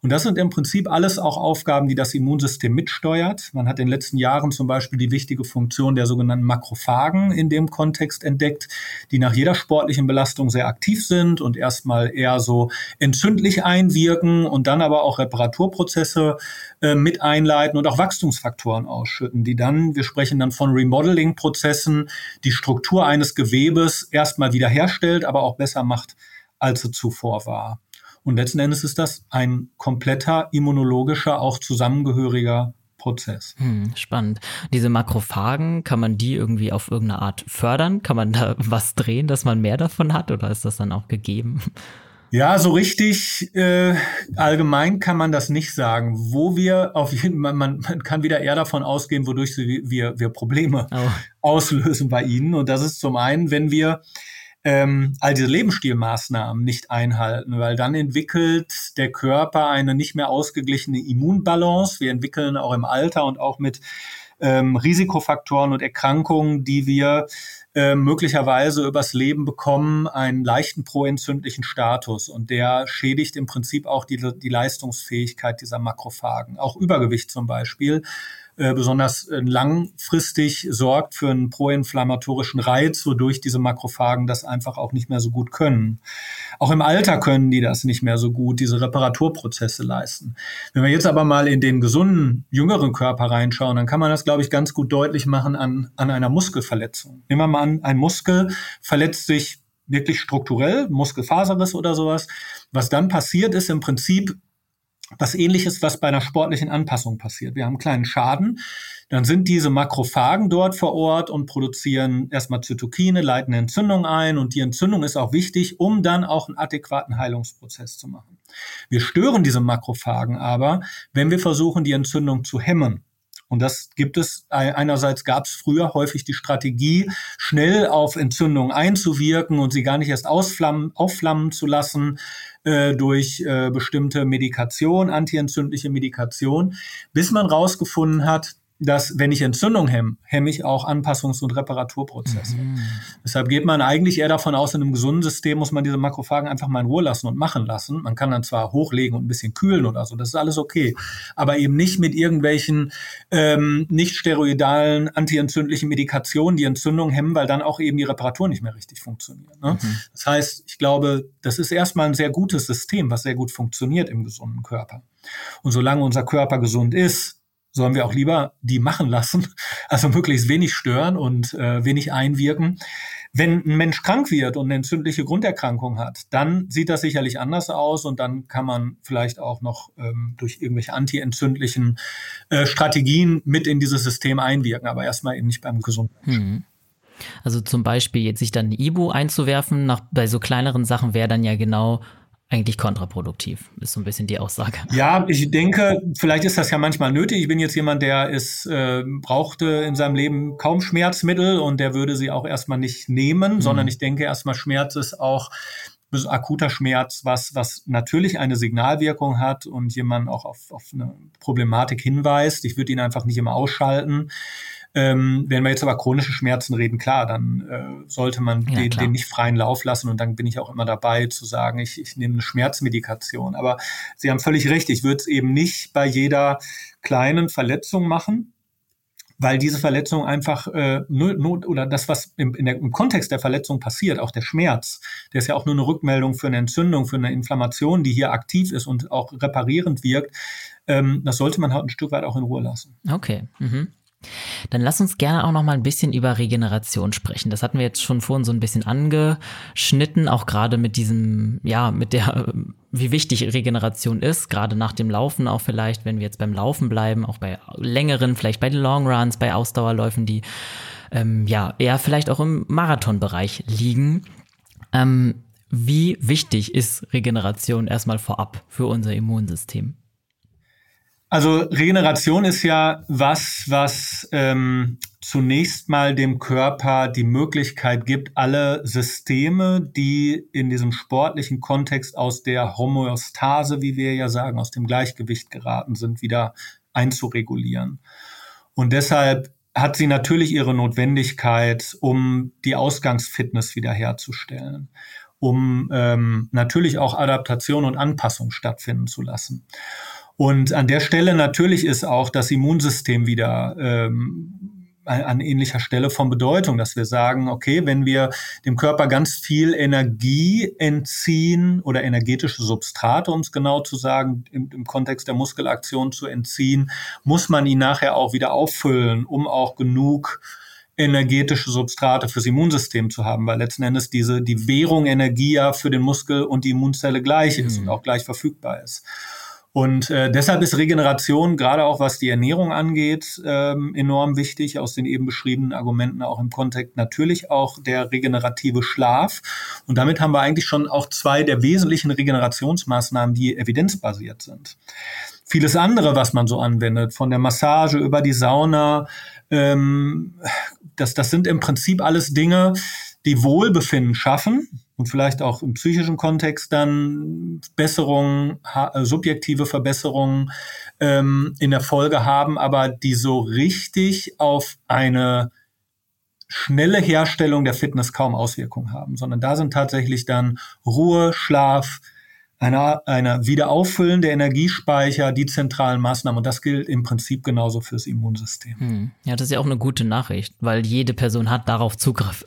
Und das sind im Prinzip alles auch Aufgaben, die das Immunsystem mitsteuert. Man hat in den letzten Jahren zum Beispiel die wichtige Funktion der sogenannten Makrophagen in dem Kontext entdeckt, die nach jeder sportlichen Belastung sehr aktiv sind und erstmal eher so entzündlich einwirken und dann aber auch Reparaturprozesse äh, mit einleiten und auch Wachstumsfaktoren ausschütten, die dann, wir sprechen dann von Remodeling-Prozessen, die Struktur eines Gewebes erstmal wiederherstellt, aber auch besser macht, als sie zuvor war. Und letzten Endes ist das ein kompletter immunologischer, auch zusammengehöriger Prozess. Hm, spannend. Diese Makrophagen, kann man die irgendwie auf irgendeine Art fördern? Kann man da was drehen, dass man mehr davon hat oder ist das dann auch gegeben? Ja, so richtig äh, allgemein kann man das nicht sagen. Wo wir auf jeden Fall, man, man kann wieder eher davon ausgehen, wodurch wir, wir Probleme oh. auslösen bei ihnen. Und das ist zum einen, wenn wir ähm, all diese Lebensstilmaßnahmen nicht einhalten, weil dann entwickelt der Körper eine nicht mehr ausgeglichene Immunbalance. Wir entwickeln auch im Alter und auch mit ähm, Risikofaktoren und Erkrankungen, die wir äh, möglicherweise übers Leben bekommen, einen leichten proentzündlichen Status. Und der schädigt im Prinzip auch die, die Leistungsfähigkeit dieser Makrophagen. Auch Übergewicht zum Beispiel äh, besonders äh, langfristig sorgt für einen proinflammatorischen Reiz, wodurch diese Makrophagen das einfach auch nicht mehr so gut können. Auch im Alter können die das nicht mehr so gut, diese Reparaturprozesse leisten. Wenn wir jetzt aber mal in den gesunden, jüngeren Körper reinschauen, dann kann man das, glaube ich, ganz gut deutlich machen an, an einer Muskelverletzung. Nehmen wir mal an, ein Muskel verletzt sich wirklich strukturell, Muskelfaserriss oder sowas. Was dann passiert ist im Prinzip was ähnliches, was bei einer sportlichen Anpassung passiert. Wir haben einen kleinen Schaden, dann sind diese Makrophagen dort vor Ort und produzieren erstmal Zytokine, leiten eine Entzündung ein und die Entzündung ist auch wichtig, um dann auch einen adäquaten Heilungsprozess zu machen. Wir stören diese Makrophagen aber, wenn wir versuchen, die Entzündung zu hemmen. Und das gibt es, einerseits gab es früher häufig die Strategie, schnell auf Entzündungen einzuwirken und sie gar nicht erst ausflammen, aufflammen zu lassen äh, durch äh, bestimmte Medikation, antientzündliche Medikation, bis man rausgefunden hat, dass wenn ich Entzündung hemme, hemme ich auch Anpassungs- und Reparaturprozesse. Mhm. Deshalb geht man eigentlich eher davon aus, in einem gesunden System muss man diese Makrophagen einfach mal in Ruhe lassen und machen lassen. Man kann dann zwar hochlegen und ein bisschen kühlen oder so, das ist alles okay, aber eben nicht mit irgendwelchen ähm, nicht steroidalen, antientzündlichen Medikationen die Entzündung hemmen, weil dann auch eben die Reparatur nicht mehr richtig funktioniert. Ne? Mhm. Das heißt, ich glaube, das ist erstmal ein sehr gutes System, was sehr gut funktioniert im gesunden Körper. Und solange unser Körper gesund ist, sollen wir auch lieber die machen lassen, also möglichst wenig stören und äh, wenig einwirken. Wenn ein Mensch krank wird und eine entzündliche Grunderkrankung hat, dann sieht das sicherlich anders aus und dann kann man vielleicht auch noch ähm, durch irgendwelche antientzündlichen äh, Strategien mit in dieses System einwirken, aber erstmal eben nicht beim gesunden Hm. Also zum Beispiel jetzt sich dann Ibu einzuwerfen, nach, bei so kleineren Sachen wäre dann ja genau eigentlich kontraproduktiv, ist so ein bisschen die Aussage. Ja, ich denke, vielleicht ist das ja manchmal nötig. Ich bin jetzt jemand, der ist, äh, brauchte in seinem Leben kaum Schmerzmittel und der würde sie auch erstmal nicht nehmen, mhm. sondern ich denke erstmal Schmerz ist auch akuter Schmerz, was, was natürlich eine Signalwirkung hat und jemand auch auf, auf eine Problematik hinweist. Ich würde ihn einfach nicht immer ausschalten. Ähm, wenn wir jetzt über chronische Schmerzen reden, klar, dann äh, sollte man ja, den, den, nicht freien Lauf lassen und dann bin ich auch immer dabei zu sagen, ich, ich nehme eine Schmerzmedikation. Aber Sie haben völlig recht, ich würde es eben nicht bei jeder kleinen Verletzung machen, weil diese Verletzung einfach äh, not, oder das, was im, in der, im Kontext der Verletzung passiert, auch der Schmerz, der ist ja auch nur eine Rückmeldung für eine Entzündung, für eine Inflammation, die hier aktiv ist und auch reparierend wirkt. Ähm, das sollte man halt ein Stück weit auch in Ruhe lassen. Okay. Mhm. Dann lass uns gerne auch noch mal ein bisschen über Regeneration sprechen. Das hatten wir jetzt schon vorhin so ein bisschen angeschnitten, auch gerade mit diesem, ja, mit der, wie wichtig Regeneration ist, gerade nach dem Laufen auch vielleicht, wenn wir jetzt beim Laufen bleiben, auch bei längeren, vielleicht bei den Long Runs, bei Ausdauerläufen, die ähm, ja eher vielleicht auch im Marathonbereich liegen. Ähm, wie wichtig ist Regeneration erstmal vorab für unser Immunsystem? Also Regeneration ist ja was, was ähm, zunächst mal dem Körper die Möglichkeit gibt, alle Systeme, die in diesem sportlichen Kontext aus der Homöostase, wie wir ja sagen, aus dem Gleichgewicht geraten sind, wieder einzuregulieren. Und deshalb hat sie natürlich ihre Notwendigkeit, um die Ausgangsfitness wiederherzustellen, um ähm, natürlich auch Adaptation und Anpassung stattfinden zu lassen. Und an der Stelle natürlich ist auch das Immunsystem wieder ähm, an ähnlicher Stelle von Bedeutung, dass wir sagen, okay, wenn wir dem Körper ganz viel Energie entziehen oder energetische Substrate, um es genau zu sagen, im, im, Kontext der Muskelaktion zu entziehen, muss man ihn nachher auch wieder auffüllen, um auch genug energetische Substrate fürs Immunsystem zu haben, weil letzten Endes diese, die Währung Energie ja für den Muskel und die Immunzelle gleich ist mhm. und auch gleich verfügbar ist. Und äh, deshalb ist Regeneration, gerade auch was die Ernährung angeht, ähm, enorm wichtig, aus den eben beschriebenen Argumenten auch im Kontext natürlich auch der regenerative Schlaf. Und damit haben wir eigentlich schon auch zwei der wesentlichen Regenerationsmaßnahmen, die evidenzbasiert sind. Vieles andere, was man so anwendet, von der Massage über die Sauna, ähm, das, das sind im Prinzip alles Dinge, die Wohlbefinden schaffen und vielleicht auch im psychischen Kontext dann Besserungen, äh, subjektive Verbesserungen ähm, in der Folge haben, aber die so richtig auf eine schnelle Herstellung der Fitness kaum Auswirkungen haben, sondern da sind tatsächlich dann Ruhe, Schlaf, eine, eine Wiederauffüllen der Energiespeicher, die zentralen Maßnahmen. Und das gilt im Prinzip genauso fürs Immunsystem. Hm. Ja, das ist ja auch eine gute Nachricht, weil jede Person hat darauf Zugriff.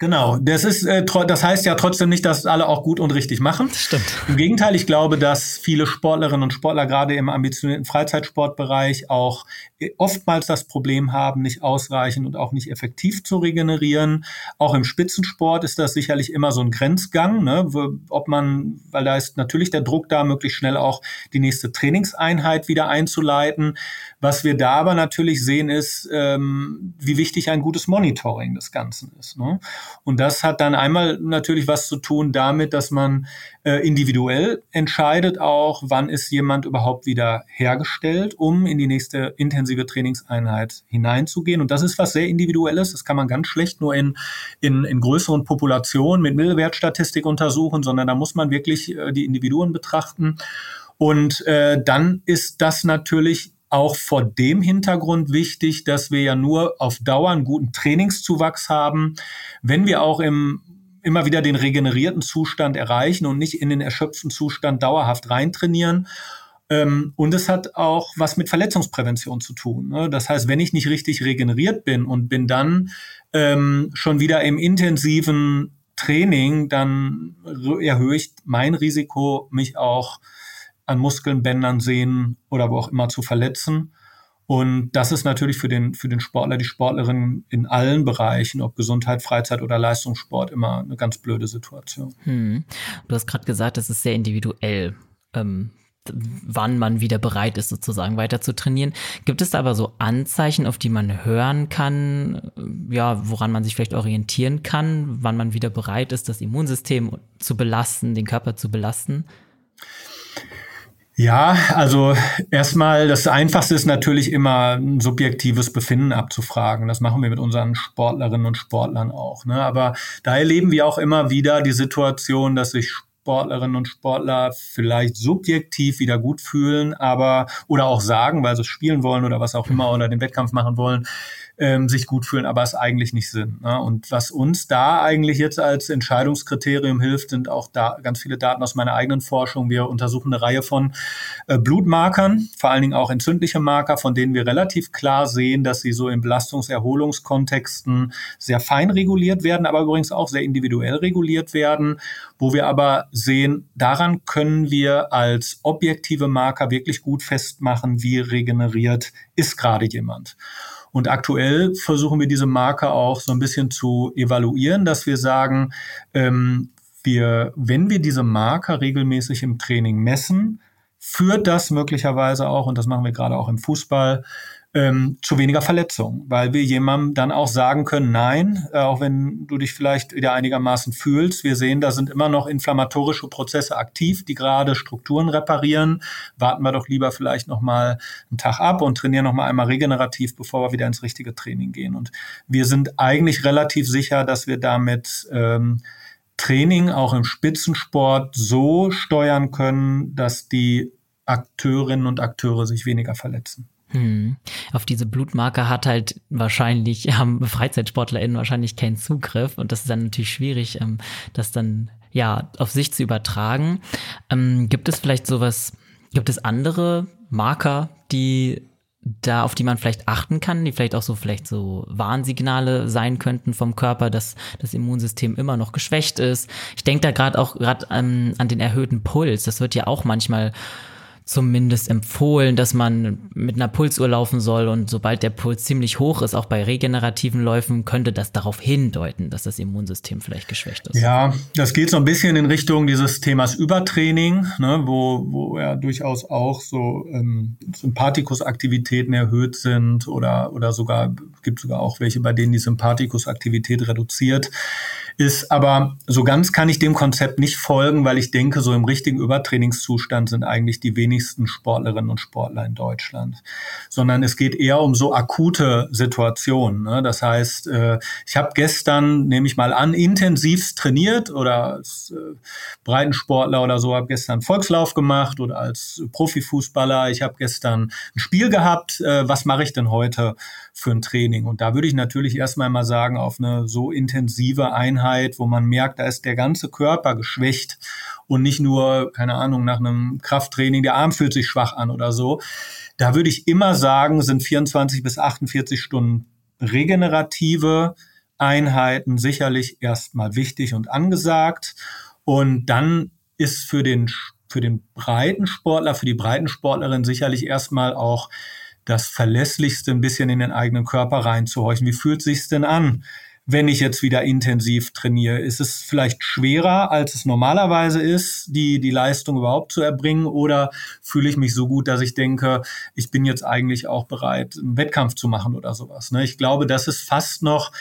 Genau, das ist, äh, das heißt ja trotzdem nicht, dass alle auch gut und richtig machen. Stimmt. Im Gegenteil, ich glaube, dass viele Sportlerinnen und Sportler gerade im ambitionierten Freizeitsportbereich auch äh, oftmals das Problem haben, nicht ausreichend und auch nicht effektiv zu regenerieren. Auch im Spitzensport ist das sicherlich immer so ein Grenzgang, ne? ob man, weil da ist natürlich der Druck da, möglichst schnell auch die nächste Trainingseinheit wieder einzuleiten. Was wir da aber natürlich sehen, ist, ähm, wie wichtig ein gutes Monitoring des Ganzen ist. Ne? Und das hat dann einmal natürlich was zu tun damit, dass man äh, individuell entscheidet auch, wann ist jemand überhaupt wieder hergestellt, um in die nächste intensive Trainingseinheit hineinzugehen. Und das ist was sehr Individuelles. Das kann man ganz schlecht nur in, in, in größeren Populationen mit Mittelwertstatistik untersuchen, sondern da muss man wirklich äh, die Individuen betrachten. Und äh, dann ist das natürlich auch vor dem Hintergrund wichtig, dass wir ja nur auf Dauer einen guten Trainingszuwachs haben, wenn wir auch im immer wieder den regenerierten Zustand erreichen und nicht in den erschöpften Zustand dauerhaft reintrainieren. Ähm, und es hat auch was mit Verletzungsprävention zu tun. Ne? Das heißt, wenn ich nicht richtig regeneriert bin und bin dann ähm, schon wieder im intensiven Training, dann erhöhe ich mein Risiko, mich auch an Muskeln, Bändern, Sehnen oder wo auch immer zu verletzen. Und das ist natürlich für den, für den Sportler, die Sportlerin in allen Bereichen, ob Gesundheit, Freizeit oder Leistungssport, immer eine ganz blöde Situation. Hm. Du hast gerade gesagt, es ist sehr individuell, ähm, wann man wieder bereit ist, sozusagen weiter zu trainieren. Gibt es da aber so Anzeichen, auf die man hören kann, ja, woran man sich vielleicht orientieren kann, wann man wieder bereit ist, das Immunsystem zu belasten, den Körper zu belasten? Ja, also erstmal, das Einfachste ist natürlich immer ein subjektives Befinden abzufragen. Das machen wir mit unseren Sportlerinnen und Sportlern auch. Ne? Aber da erleben wir auch immer wieder die Situation, dass sich Sportlerinnen und Sportler vielleicht subjektiv wieder gut fühlen, aber oder auch sagen, weil sie spielen wollen oder was auch immer oder den Wettkampf machen wollen, ähm, sich gut fühlen, aber es eigentlich nicht sind. Ne? Und was uns da eigentlich jetzt als Entscheidungskriterium hilft, sind auch da ganz viele Daten aus meiner eigenen Forschung. Wir untersuchen eine Reihe von äh, Blutmarkern, vor allen Dingen auch entzündliche Marker, von denen wir relativ klar sehen, dass sie so in Belastungs-Erholungskontexten sehr fein reguliert werden, aber übrigens auch sehr individuell reguliert werden, wo wir aber sehen, daran können wir als objektive Marker wirklich gut festmachen, wie regeneriert ist gerade jemand. Und aktuell versuchen wir diese Marker auch so ein bisschen zu evaluieren, dass wir sagen, ähm, wir, wenn wir diese Marker regelmäßig im Training messen, führt das möglicherweise auch, und das machen wir gerade auch im Fußball, ähm, zu weniger Verletzungen, weil wir jemandem dann auch sagen können, nein, äh, auch wenn du dich vielleicht wieder einigermaßen fühlst, wir sehen, da sind immer noch inflammatorische Prozesse aktiv, die gerade Strukturen reparieren. Warten wir doch lieber vielleicht noch mal einen Tag ab und trainieren noch mal einmal regenerativ, bevor wir wieder ins richtige Training gehen. Und wir sind eigentlich relativ sicher, dass wir damit ähm, Training auch im Spitzensport so steuern können, dass die Akteurinnen und Akteure sich weniger verletzen. Hm. Auf diese Blutmarker hat halt wahrscheinlich, haben FreizeitsportlerInnen wahrscheinlich keinen Zugriff und das ist dann natürlich schwierig, ähm, das dann ja auf sich zu übertragen. Ähm, gibt es vielleicht sowas, gibt es andere Marker, die da, auf die man vielleicht achten kann, die vielleicht auch so vielleicht so Warnsignale sein könnten vom Körper, dass das Immunsystem immer noch geschwächt ist. Ich denke da gerade auch gerade ähm, an den erhöhten Puls. Das wird ja auch manchmal zumindest empfohlen, dass man mit einer Pulsuhr laufen soll und sobald der Puls ziemlich hoch ist, auch bei regenerativen Läufen, könnte das darauf hindeuten, dass das Immunsystem vielleicht geschwächt ist. Ja, das geht so ein bisschen in Richtung dieses Themas Übertraining, ne, wo, wo ja durchaus auch so ähm, Sympathikusaktivitäten erhöht sind oder, oder sogar, gibt sogar auch welche, bei denen die Sympathikusaktivität reduziert ist. Aber so ganz kann ich dem Konzept nicht folgen, weil ich denke, so im richtigen Übertrainingszustand sind eigentlich die wenigsten Sportlerinnen und Sportler in Deutschland. Sondern es geht eher um so akute Situationen. Ne? Das heißt, äh, ich habe gestern, nehme ich mal an, intensivst trainiert oder als äh, Breitensportler oder so, habe gestern Volkslauf gemacht oder als Profifußballer. Ich habe gestern ein Spiel gehabt. Äh, was mache ich denn heute für ein Training? Und da würde ich natürlich erstmal mal sagen, auf eine so intensive Einheit wo man merkt, da ist der ganze Körper geschwächt und nicht nur, keine Ahnung, nach einem Krafttraining, der Arm fühlt sich schwach an oder so. Da würde ich immer sagen, sind 24 bis 48 Stunden regenerative Einheiten sicherlich erstmal wichtig und angesagt. Und dann ist für den, für den breiten Sportler, für die breiten Sportlerin sicherlich erstmal auch das Verlässlichste ein bisschen in den eigenen Körper reinzuhorchen. Wie fühlt sich's denn an? wenn ich jetzt wieder intensiv trainiere? Ist es vielleicht schwerer, als es normalerweise ist, die, die Leistung überhaupt zu erbringen? Oder fühle ich mich so gut, dass ich denke, ich bin jetzt eigentlich auch bereit, einen Wettkampf zu machen oder sowas? Ne? Ich glaube, das ist fast noch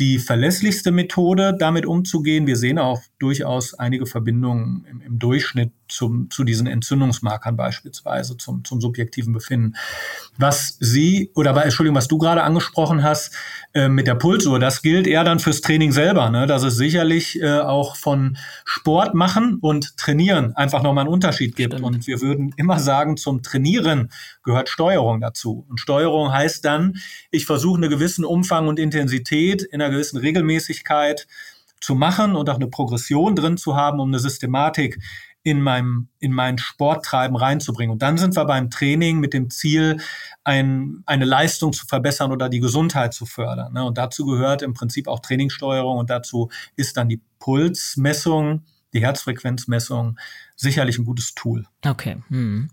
die verlässlichste Methode, damit umzugehen. Wir sehen auch durchaus einige Verbindungen im, im Durchschnitt zum, zu diesen Entzündungsmarkern beispielsweise, zum, zum subjektiven Befinden. Was Sie, oder Entschuldigung, was du gerade angesprochen hast äh, mit der Pulsuhr, das gilt eher dann fürs Training selber. Ne? Das ist sicherlich äh, auch von Sport machen und trainieren einfach nochmal einen Unterschied gibt. Stimmt. Und wir würden immer sagen, zum Trainieren gehört Steuerung dazu. Und Steuerung heißt dann, ich versuche einen gewissen Umfang und Intensität in einer gewissen Regelmäßigkeit zu machen und auch eine Progression drin zu haben, um eine Systematik in meinem, in mein Sporttreiben reinzubringen. Und dann sind wir beim Training mit dem Ziel, ein, eine Leistung zu verbessern oder die Gesundheit zu fördern. Ne? Und dazu gehört im Prinzip auch Trainingssteuerung und dazu ist dann die Pulsmessung, die Herzfrequenzmessung sicherlich ein gutes Tool. Okay. Hm.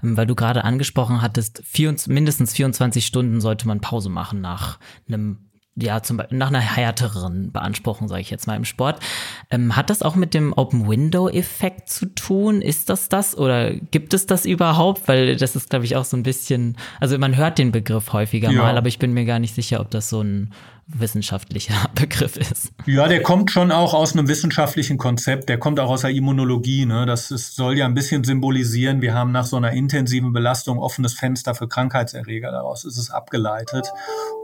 Weil du gerade angesprochen hattest, vier, mindestens 24 Stunden sollte man Pause machen nach einem ja, zum Beispiel nach einer härteren Beanspruchung, sage ich jetzt mal im Sport. Ähm, hat das auch mit dem Open-Window-Effekt zu tun? Ist das das oder gibt es das überhaupt? Weil das ist, glaube ich, auch so ein bisschen, also man hört den Begriff häufiger ja. mal, aber ich bin mir gar nicht sicher, ob das so ein wissenschaftlicher Begriff ist. Ja, der kommt schon auch aus einem wissenschaftlichen Konzept, der kommt auch aus der Immunologie. Ne? Das ist, soll ja ein bisschen symbolisieren, wir haben nach so einer intensiven Belastung offenes Fenster für Krankheitserreger, daraus ist es abgeleitet.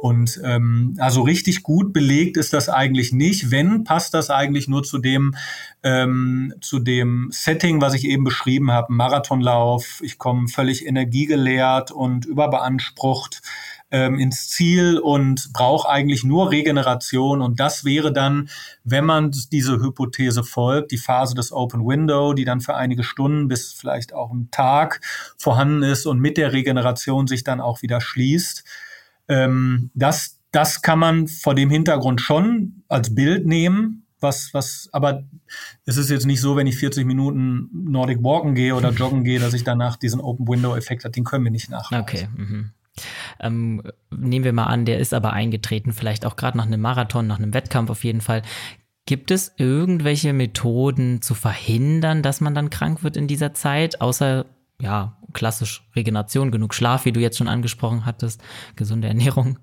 Und ähm, also richtig gut belegt ist das eigentlich nicht. Wenn, passt das eigentlich nur zu dem, ähm, zu dem Setting, was ich eben beschrieben habe, Marathonlauf, ich komme völlig energiegeleert und überbeansprucht ähm, ins Ziel und braucht eigentlich nur Regeneration. Und das wäre dann, wenn man diese Hypothese folgt, die Phase des Open Window, die dann für einige Stunden bis vielleicht auch einen Tag vorhanden ist und mit der Regeneration sich dann auch wieder schließt. Ähm, das, das kann man vor dem Hintergrund schon als Bild nehmen, was, was, aber es ist jetzt nicht so, wenn ich 40 Minuten Nordic Walken gehe oder joggen gehe, dass ich danach diesen Open Window Effekt habe. Den können wir nicht nachweisen. Okay. Mhm. Ähm, nehmen wir mal an, der ist aber eingetreten, vielleicht auch gerade nach einem Marathon, nach einem Wettkampf auf jeden Fall. Gibt es irgendwelche Methoden zu verhindern, dass man dann krank wird in dieser Zeit, außer ja, klassisch Regeneration, genug Schlaf, wie du jetzt schon angesprochen hattest, gesunde Ernährung?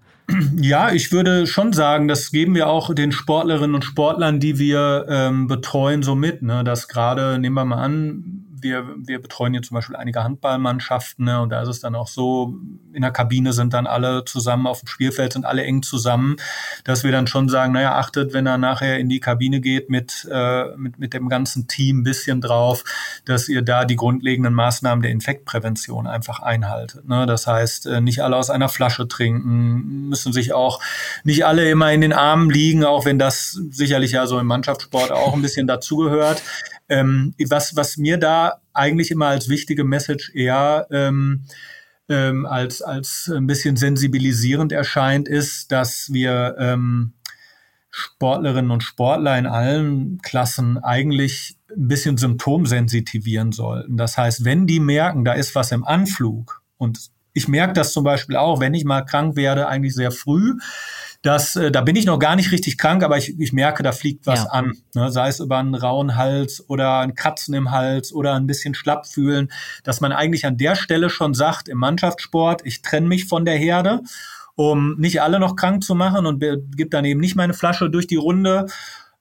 Ja, ich würde schon sagen, das geben wir auch den Sportlerinnen und Sportlern, die wir ähm, betreuen, so mit. Ne? Dass gerade, nehmen wir mal an, wir, wir betreuen hier zum Beispiel einige Handballmannschaften ne, und da ist es dann auch so, in der Kabine sind dann alle zusammen auf dem Spielfeld, sind alle eng zusammen, dass wir dann schon sagen, naja, achtet, wenn er nachher in die Kabine geht mit, äh, mit, mit dem ganzen Team ein bisschen drauf, dass ihr da die grundlegenden Maßnahmen der Infektprävention einfach einhaltet. Ne? Das heißt, äh, nicht alle aus einer Flasche trinken, müssen sich auch nicht alle immer in den Armen liegen, auch wenn das sicherlich ja so im Mannschaftssport auch ein bisschen dazugehört. Ähm, was, was mir da eigentlich immer als wichtige Message eher ähm, ähm, als, als ein bisschen sensibilisierend erscheint, ist, dass wir ähm, Sportlerinnen und Sportler in allen Klassen eigentlich ein bisschen symptomsensitivieren sollten. Das heißt, wenn die merken, da ist was im Anflug und ich merke das zum Beispiel auch, wenn ich mal krank werde, eigentlich sehr früh, dass äh, da bin ich noch gar nicht richtig krank, aber ich, ich merke, da fliegt was ja. an. Ne? Sei es über einen rauen Hals oder ein Kratzen im Hals oder ein bisschen schlapp fühlen, dass man eigentlich an der Stelle schon sagt, im Mannschaftssport, ich trenne mich von der Herde, um nicht alle noch krank zu machen und gebe dann eben nicht meine Flasche durch die Runde.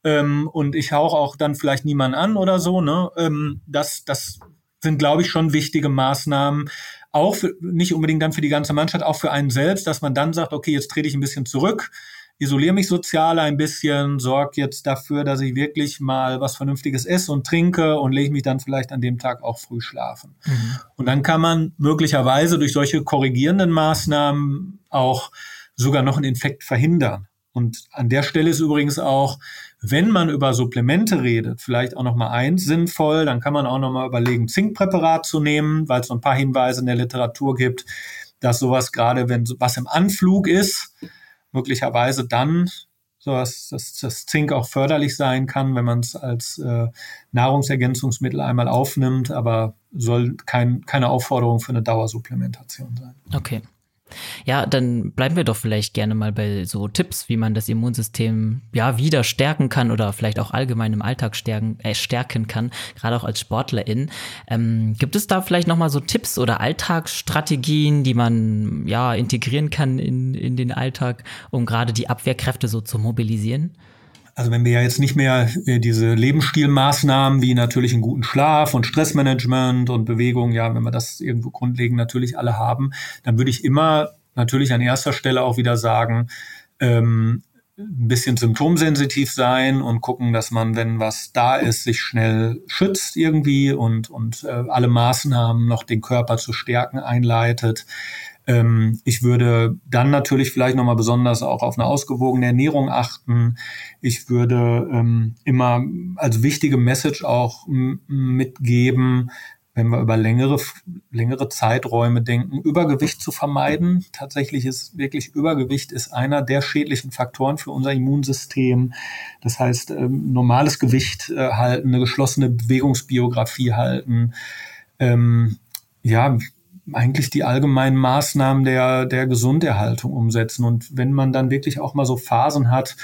Ähm, und ich hauche auch dann vielleicht niemanden an oder so. Ne? Ähm, das, das sind, glaube ich, schon wichtige Maßnahmen, auch für, nicht unbedingt dann für die ganze Mannschaft, auch für einen selbst, dass man dann sagt, okay, jetzt trete ich ein bisschen zurück, isoliere mich sozial ein bisschen, sorge jetzt dafür, dass ich wirklich mal was Vernünftiges esse und trinke und lege mich dann vielleicht an dem Tag auch früh schlafen. Mhm. Und dann kann man möglicherweise durch solche korrigierenden Maßnahmen auch sogar noch einen Infekt verhindern. Und an der Stelle ist übrigens auch, wenn man über Supplemente redet, vielleicht auch noch mal eins sinnvoll, dann kann man auch noch mal überlegen, Zinkpräparat zu nehmen, weil es so ein paar Hinweise in der Literatur gibt, dass sowas gerade, wenn was im Anflug ist, möglicherweise dann so dass, dass das Zink auch förderlich sein kann, wenn man es als äh, Nahrungsergänzungsmittel einmal aufnimmt, aber soll kein, keine Aufforderung für eine Dauersupplementation sein. Okay. Ja, dann bleiben wir doch vielleicht gerne mal bei so Tipps, wie man das Immunsystem ja wieder stärken kann oder vielleicht auch allgemein im Alltag stärken, äh, stärken kann, gerade auch als Sportlerin. Ähm, gibt es da vielleicht nochmal so Tipps oder Alltagsstrategien, die man ja integrieren kann in, in den Alltag, um gerade die Abwehrkräfte so zu mobilisieren? Also wenn wir ja jetzt nicht mehr äh, diese Lebensstilmaßnahmen wie natürlich einen guten Schlaf und Stressmanagement und Bewegung, ja, wenn wir das irgendwo grundlegend natürlich alle haben, dann würde ich immer natürlich an erster Stelle auch wieder sagen, ähm, ein bisschen symptomsensitiv sein und gucken, dass man, wenn was da ist, sich schnell schützt irgendwie und, und äh, alle Maßnahmen noch den Körper zu stärken einleitet. Ähm, ich würde dann natürlich vielleicht nochmal besonders auch auf eine ausgewogene Ernährung achten. Ich würde ähm, immer als wichtige Message auch mitgeben, wenn wir über längere, längere Zeiträume denken, Übergewicht zu vermeiden. Tatsächlich ist wirklich Übergewicht ist einer der schädlichen Faktoren für unser Immunsystem. Das heißt, ähm, normales Gewicht äh, halten, eine geschlossene Bewegungsbiografie halten. Ähm, ja, eigentlich die allgemeinen Maßnahmen der, der Gesunderhaltung umsetzen. Und wenn man dann wirklich auch mal so Phasen hat,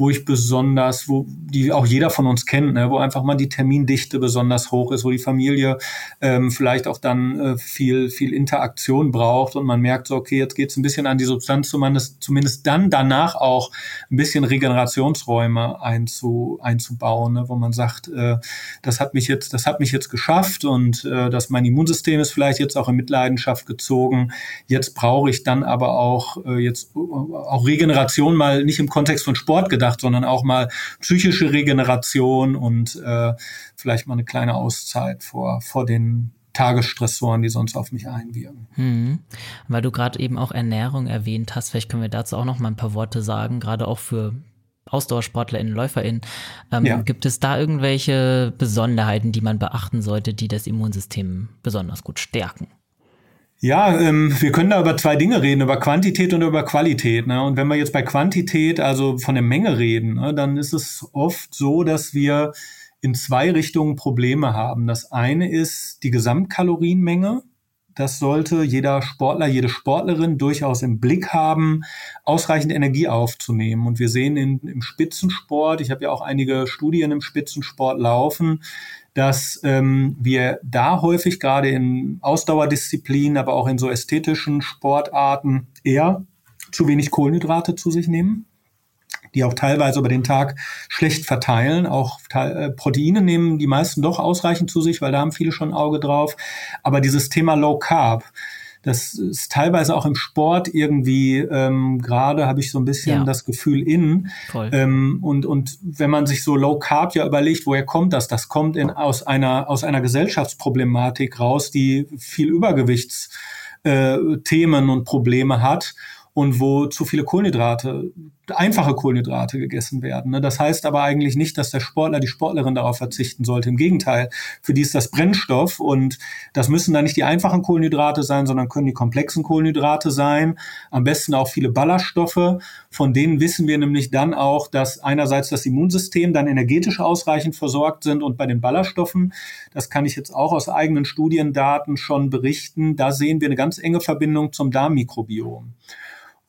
wo ich besonders, wo die auch jeder von uns kennt, ne, wo einfach mal die Termindichte besonders hoch ist, wo die Familie ähm, vielleicht auch dann äh, viel, viel Interaktion braucht und man merkt so, okay, jetzt geht es ein bisschen an die Substanz, zumindest, zumindest dann danach auch ein bisschen Regenerationsräume einzu, einzubauen, ne, wo man sagt, äh, das hat mich jetzt, das hat mich jetzt geschafft und äh, dass mein Immunsystem ist vielleicht jetzt auch in Mitleidenschaft gezogen. Jetzt brauche ich dann aber auch äh, jetzt äh, auch Regeneration mal nicht im Kontext von Sport gedacht, gedacht, sondern auch mal psychische Regeneration und äh, vielleicht mal eine kleine Auszeit vor, vor den Tagesstressoren, die sonst auf mich einwirken. Hm. Weil du gerade eben auch Ernährung erwähnt hast, vielleicht können wir dazu auch noch mal ein paar Worte sagen, gerade auch für AusdauersportlerInnen, LäuferInnen. Ähm, ja. Gibt es da irgendwelche Besonderheiten, die man beachten sollte, die das Immunsystem besonders gut stärken? Ja, ähm, wir können da über zwei Dinge reden, über Quantität und über Qualität. Ne? Und wenn wir jetzt bei Quantität, also von der Menge reden, ne, dann ist es oft so, dass wir in zwei Richtungen Probleme haben. Das eine ist die Gesamtkalorienmenge. Das sollte jeder Sportler, jede Sportlerin durchaus im Blick haben, ausreichend Energie aufzunehmen. Und wir sehen in, im Spitzensport, ich habe ja auch einige Studien im Spitzensport laufen, dass ähm, wir da häufig gerade in Ausdauerdisziplinen, aber auch in so ästhetischen Sportarten eher zu wenig Kohlenhydrate zu sich nehmen die auch teilweise über den Tag schlecht verteilen. Auch äh, Proteine nehmen die meisten doch ausreichend zu sich, weil da haben viele schon ein Auge drauf. Aber dieses Thema Low Carb, das ist teilweise auch im Sport irgendwie, ähm, gerade habe ich so ein bisschen ja. das Gefühl in. Ähm, und, und wenn man sich so Low Carb ja überlegt, woher kommt das? Das kommt in, aus, einer, aus einer Gesellschaftsproblematik raus, die viel Übergewichtsthemen äh, und Probleme hat und wo zu viele Kohlenhydrate einfache Kohlenhydrate gegessen werden. Ne? Das heißt aber eigentlich nicht, dass der Sportler, die Sportlerin darauf verzichten sollte. Im Gegenteil, für die ist das Brennstoff und das müssen dann nicht die einfachen Kohlenhydrate sein, sondern können die komplexen Kohlenhydrate sein. Am besten auch viele Ballaststoffe. Von denen wissen wir nämlich dann auch, dass einerseits das Immunsystem dann energetisch ausreichend versorgt sind und bei den Ballaststoffen, das kann ich jetzt auch aus eigenen Studiendaten schon berichten, da sehen wir eine ganz enge Verbindung zum Darmmikrobiom.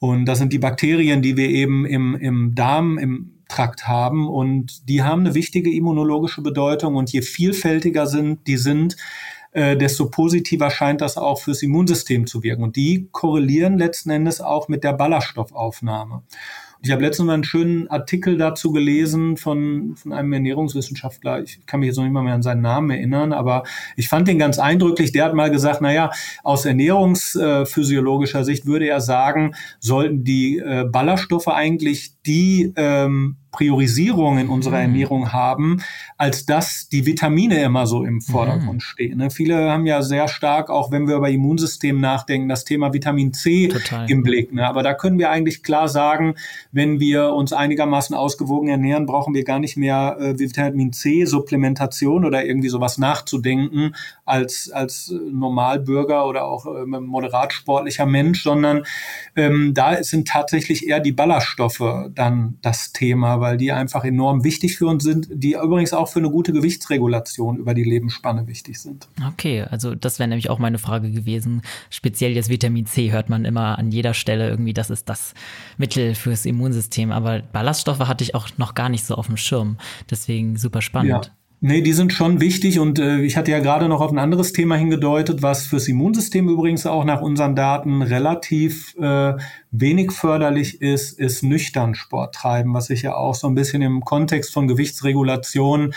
Und das sind die Bakterien, die wir eben im, im Darm, im Trakt haben. Und die haben eine wichtige immunologische Bedeutung. Und je vielfältiger sind, die sind, äh, desto positiver scheint das auch fürs Immunsystem zu wirken. Und die korrelieren letzten Endes auch mit der Ballaststoffaufnahme. Ich habe letztens mal einen schönen Artikel dazu gelesen von, von einem Ernährungswissenschaftler. Ich kann mich jetzt noch nicht mal mehr an seinen Namen erinnern, aber ich fand den ganz eindrücklich. Der hat mal gesagt, naja, aus ernährungsphysiologischer Sicht würde er sagen, sollten die äh, Ballaststoffe eigentlich die ähm, Priorisierung in unserer mhm. Ernährung haben, als dass die Vitamine immer so im Vordergrund mhm. stehen. Ne? Viele haben ja sehr stark, auch wenn wir über Immunsystem nachdenken, das Thema Vitamin C Total. im Blick. Ne? Aber da können wir eigentlich klar sagen, wenn wir uns einigermaßen ausgewogen ernähren, brauchen wir gar nicht mehr äh, Vitamin C-Supplementation oder irgendwie sowas nachzudenken als, als Normalbürger oder auch äh, moderat sportlicher Mensch, sondern ähm, da sind tatsächlich eher die Ballaststoffe dann das Thema, weil die einfach enorm wichtig für uns sind, die übrigens auch für eine gute Gewichtsregulation über die Lebensspanne wichtig sind. Okay, also das wäre nämlich auch meine Frage gewesen. Speziell jetzt Vitamin C hört man immer an jeder Stelle irgendwie, das ist das Mittel fürs Immunsystem. Aber Ballaststoffe hatte ich auch noch gar nicht so auf dem Schirm. Deswegen super spannend. Ja. Nee, die sind schon wichtig und äh, ich hatte ja gerade noch auf ein anderes Thema hingedeutet, was fürs Immunsystem übrigens auch nach unseren Daten relativ äh, wenig förderlich ist, ist nüchtern Sport treiben, was sich ja auch so ein bisschen im Kontext von Gewichtsregulation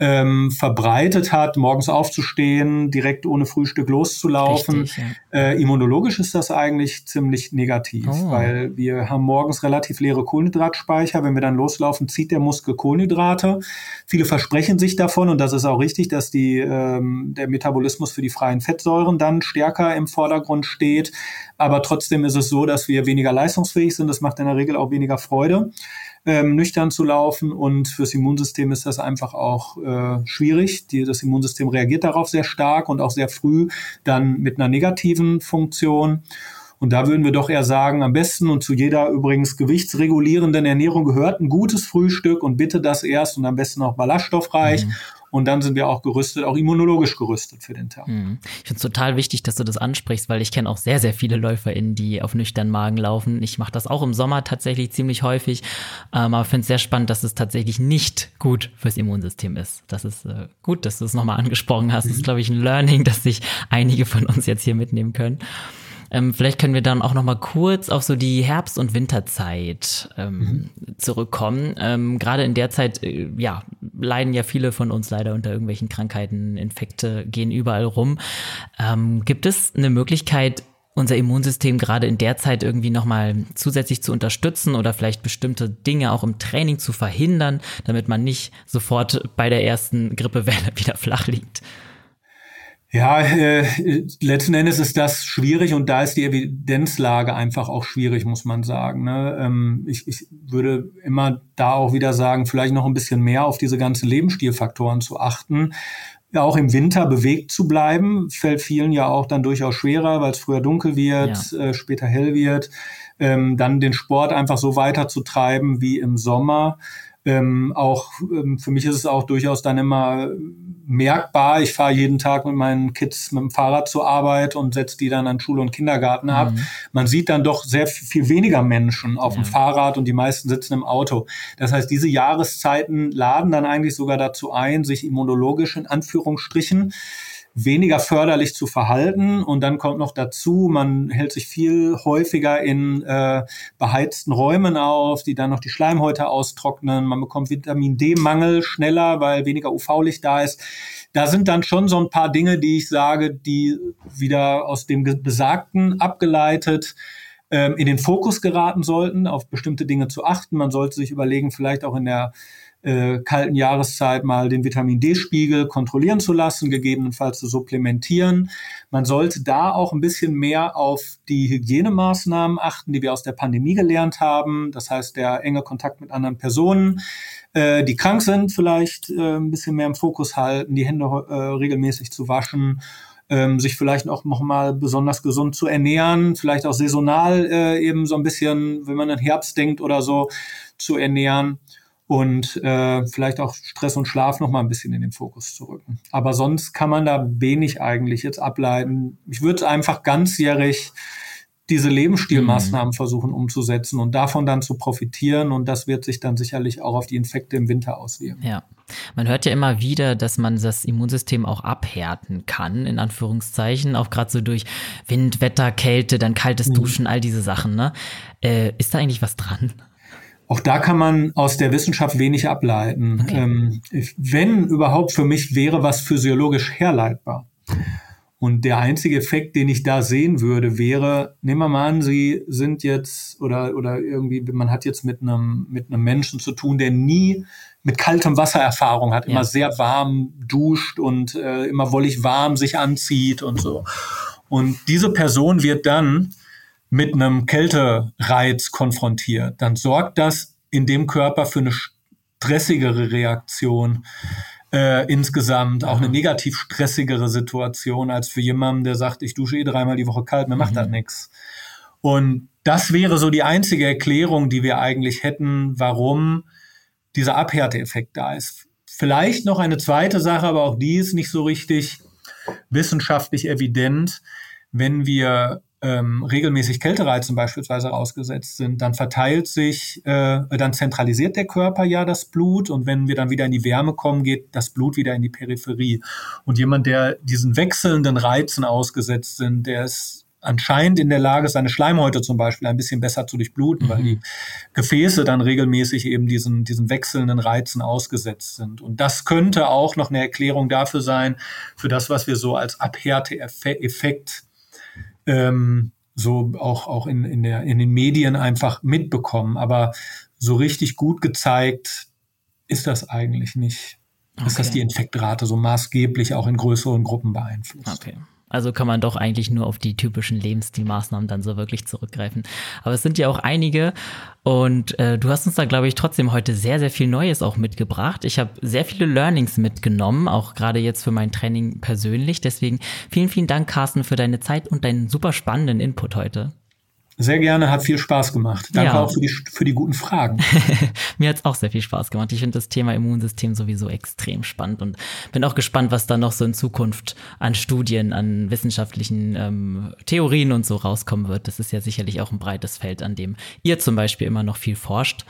ähm, verbreitet hat, morgens aufzustehen, direkt ohne Frühstück loszulaufen. Richtig, ja. äh, immunologisch ist das eigentlich ziemlich negativ, oh. weil wir haben morgens relativ leere Kohlenhydratspeicher. Wenn wir dann loslaufen, zieht der Muskel Kohlenhydrate. Viele versprechen sich davon und das ist auch richtig, dass die, ähm, der Metabolismus für die freien Fettsäuren dann stärker im Vordergrund steht. Aber trotzdem ist es so, dass wir weniger leistungsfähig sind. Das macht in der Regel auch weniger Freude ähm, nüchtern zu laufen. Und fürs Immunsystem ist das einfach auch äh, schwierig. Die, das Immunsystem reagiert darauf sehr stark und auch sehr früh dann mit einer negativen Funktion. Und da würden wir doch eher sagen, am besten und zu jeder übrigens gewichtsregulierenden Ernährung gehört ein gutes Frühstück und bitte das erst und am besten auch ballaststoffreich. Mhm. Und dann sind wir auch gerüstet, auch immunologisch gerüstet für den Tag. Mhm. Ich finde es total wichtig, dass du das ansprichst, weil ich kenne auch sehr, sehr viele LäuferInnen, die auf nüchternen Magen laufen. Ich mache das auch im Sommer tatsächlich ziemlich häufig, ähm, aber finde es sehr spannend, dass es tatsächlich nicht gut fürs Immunsystem ist. Das ist äh, gut, dass du es nochmal angesprochen hast. Mhm. Das ist, glaube ich, ein Learning, das sich einige von uns jetzt hier mitnehmen können. Ähm, vielleicht können wir dann auch noch mal kurz auf so die Herbst- und Winterzeit ähm, mhm. zurückkommen. Ähm, Gerade in der Zeit, äh, ja, leiden ja viele von uns leider unter irgendwelchen Krankheiten, Infekte gehen überall rum. Ähm, gibt es eine Möglichkeit, unser Immunsystem gerade in der Zeit irgendwie nochmal zusätzlich zu unterstützen oder vielleicht bestimmte Dinge auch im Training zu verhindern, damit man nicht sofort bei der ersten Grippewelle wieder flach liegt? Ja, äh, letzten Endes ist das schwierig und da ist die Evidenzlage einfach auch schwierig, muss man sagen. Ne? Ähm, ich, ich würde immer da auch wieder sagen, vielleicht noch ein bisschen mehr auf diese ganzen Lebensstilfaktoren zu achten. Ja, auch im Winter bewegt zu bleiben, fällt vielen ja auch dann durchaus schwerer, weil es früher dunkel wird, ja. äh, später hell wird. Ähm, dann den Sport einfach so weiter zu treiben wie im Sommer. Ähm, auch ähm, für mich ist es auch durchaus dann immer merkbar. Ich fahre jeden Tag mit meinen Kids mit dem Fahrrad zur Arbeit und setze die dann an Schule und Kindergarten ab. Mhm. Man sieht dann doch sehr viel weniger Menschen auf ja. dem Fahrrad und die meisten sitzen im Auto. Das heißt, diese Jahreszeiten laden dann eigentlich sogar dazu ein, sich immunologisch in Anführungsstrichen weniger förderlich zu verhalten. Und dann kommt noch dazu, man hält sich viel häufiger in äh, beheizten Räumen auf, die dann noch die Schleimhäute austrocknen. Man bekommt Vitamin D-Mangel schneller, weil weniger UV-Licht da ist. Da sind dann schon so ein paar Dinge, die ich sage, die wieder aus dem Besagten abgeleitet ähm, in den Fokus geraten sollten, auf bestimmte Dinge zu achten. Man sollte sich überlegen, vielleicht auch in der äh, kalten Jahreszeit mal den Vitamin D-Spiegel kontrollieren zu lassen, gegebenenfalls zu supplementieren. Man sollte da auch ein bisschen mehr auf die Hygienemaßnahmen achten, die wir aus der Pandemie gelernt haben. Das heißt, der enge Kontakt mit anderen Personen, äh, die krank sind, vielleicht äh, ein bisschen mehr im Fokus halten, die Hände äh, regelmäßig zu waschen ähm, sich vielleicht auch noch mal besonders gesund zu ernähren, vielleicht auch saisonal äh, eben so ein bisschen, wenn man an Herbst denkt oder so, zu ernähren und äh, vielleicht auch Stress und Schlaf noch mal ein bisschen in den Fokus zu rücken. Aber sonst kann man da wenig eigentlich jetzt ableiten. Ich würde einfach ganzjährig diese Lebensstilmaßnahmen mhm. versuchen umzusetzen und davon dann zu profitieren. Und das wird sich dann sicherlich auch auf die Infekte im Winter auswirken. Ja. Man hört ja immer wieder, dass man das Immunsystem auch abhärten kann, in Anführungszeichen, auch gerade so durch Wind, Wetter, Kälte, dann kaltes mhm. Duschen, all diese Sachen. Ne? Äh, ist da eigentlich was dran? Auch da kann man aus der Wissenschaft wenig ableiten. Okay. Ähm, wenn überhaupt für mich wäre was physiologisch herleitbar. Und der einzige Effekt, den ich da sehen würde, wäre, nehmen wir mal an, Sie sind jetzt oder, oder irgendwie, man hat jetzt mit einem, mit einem Menschen zu tun, der nie mit kaltem Wasser Erfahrung hat, immer ja. sehr warm duscht und äh, immer wollig warm sich anzieht und so. Und diese Person wird dann mit einem Kältereiz konfrontiert. Dann sorgt das in dem Körper für eine stressigere Reaktion äh, insgesamt auch eine negativ stressigere Situation als für jemanden, der sagt, ich dusche eh dreimal die Woche kalt, mir macht mhm. das nichts. Und das wäre so die einzige Erklärung, die wir eigentlich hätten, warum dieser Abhärteeffekt da ist. Vielleicht noch eine zweite Sache, aber auch die ist nicht so richtig wissenschaftlich evident. Wenn wir ähm, regelmäßig Kältereizen beispielsweise ausgesetzt sind, dann verteilt sich, äh, dann zentralisiert der Körper ja das Blut und wenn wir dann wieder in die Wärme kommen, geht das Blut wieder in die Peripherie. Und jemand, der diesen wechselnden Reizen ausgesetzt sind, der ist anscheinend in der Lage, seine Schleimhäute zum Beispiel ein bisschen besser zu durchbluten, mhm. weil die Gefäße dann regelmäßig eben diesen, diesen wechselnden Reizen ausgesetzt sind. Und das könnte auch noch eine Erklärung dafür sein, für das, was wir so als Abhärte-Effekt ähm, so auch, auch in, in, der, in den Medien einfach mitbekommen. Aber so richtig gut gezeigt ist das eigentlich nicht. Okay. Ist das die Infektrate so maßgeblich auch in größeren Gruppen beeinflusst. Okay. Also kann man doch eigentlich nur auf die typischen Lebensstilmaßnahmen dann so wirklich zurückgreifen. Aber es sind ja auch einige und äh, du hast uns da, glaube ich, trotzdem heute sehr, sehr viel Neues auch mitgebracht. Ich habe sehr viele Learnings mitgenommen, auch gerade jetzt für mein Training persönlich. Deswegen vielen, vielen Dank, Carsten, für deine Zeit und deinen super spannenden Input heute. Sehr gerne, hat viel Spaß gemacht. Danke ja. auch für die, für die guten Fragen. Mir hat es auch sehr viel Spaß gemacht. Ich finde das Thema Immunsystem sowieso extrem spannend und bin auch gespannt, was da noch so in Zukunft an Studien, an wissenschaftlichen ähm, Theorien und so rauskommen wird. Das ist ja sicherlich auch ein breites Feld, an dem ihr zum Beispiel immer noch viel forscht.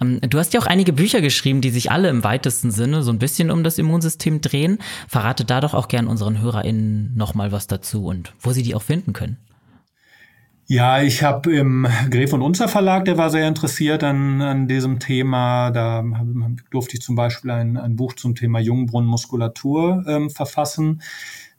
Ähm, du hast ja auch einige Bücher geschrieben, die sich alle im weitesten Sinne so ein bisschen um das Immunsystem drehen. Verrate da doch auch gern unseren HörerInnen nochmal was dazu und wo sie die auch finden können. Ja, ich habe im Gref und Unzer Verlag, der war sehr interessiert an, an diesem Thema. Da durfte ich zum Beispiel ein, ein Buch zum Thema Jungbrunnenmuskulatur ähm, verfassen.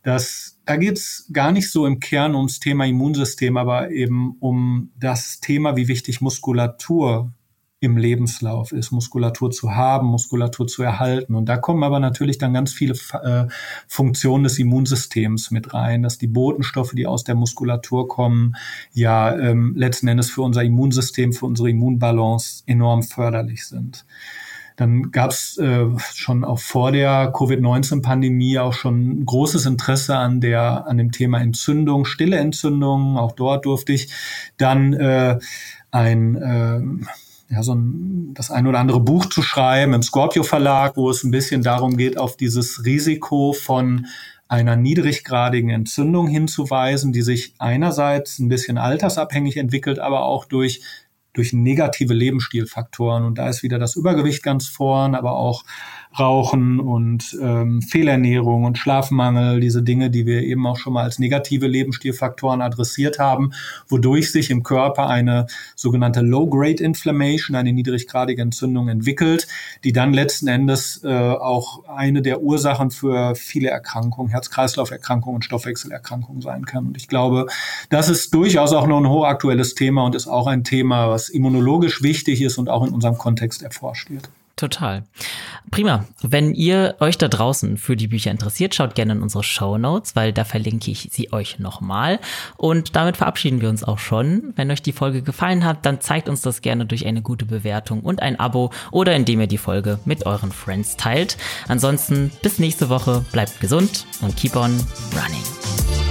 Das, da geht's gar nicht so im Kern ums Thema Immunsystem, aber eben um das Thema, wie wichtig Muskulatur im Lebenslauf ist, Muskulatur zu haben, Muskulatur zu erhalten. Und da kommen aber natürlich dann ganz viele äh, Funktionen des Immunsystems mit rein, dass die Botenstoffe, die aus der Muskulatur kommen, ja ähm, letzten Endes für unser Immunsystem, für unsere Immunbalance enorm förderlich sind. Dann gab es äh, schon auch vor der Covid-19-Pandemie auch schon großes Interesse an der an dem Thema Entzündung, stille Entzündungen. Auch dort durfte ich dann äh, ein äh, ja, so ein, das ein oder andere Buch zu schreiben im Scorpio Verlag, wo es ein bisschen darum geht, auf dieses Risiko von einer niedriggradigen Entzündung hinzuweisen, die sich einerseits ein bisschen altersabhängig entwickelt, aber auch durch durch negative Lebensstilfaktoren. Und da ist wieder das Übergewicht ganz vorn, aber auch Rauchen und ähm, Fehlernährung und Schlafmangel, diese Dinge, die wir eben auch schon mal als negative Lebensstilfaktoren adressiert haben, wodurch sich im Körper eine sogenannte Low-Grade Inflammation, eine niedriggradige Entzündung entwickelt, die dann letzten Endes äh, auch eine der Ursachen für viele Erkrankungen, Herz-Kreislauf-Erkrankungen und Stoffwechselerkrankungen sein kann. Und ich glaube, das ist durchaus auch noch ein hochaktuelles Thema und ist auch ein Thema, was immunologisch wichtig ist und auch in unserem Kontext erforscht wird. Total. Prima. Wenn ihr euch da draußen für die Bücher interessiert, schaut gerne in unsere Show Notes, weil da verlinke ich sie euch nochmal. Und damit verabschieden wir uns auch schon. Wenn euch die Folge gefallen hat, dann zeigt uns das gerne durch eine gute Bewertung und ein Abo oder indem ihr die Folge mit euren Friends teilt. Ansonsten bis nächste Woche. Bleibt gesund und keep on running.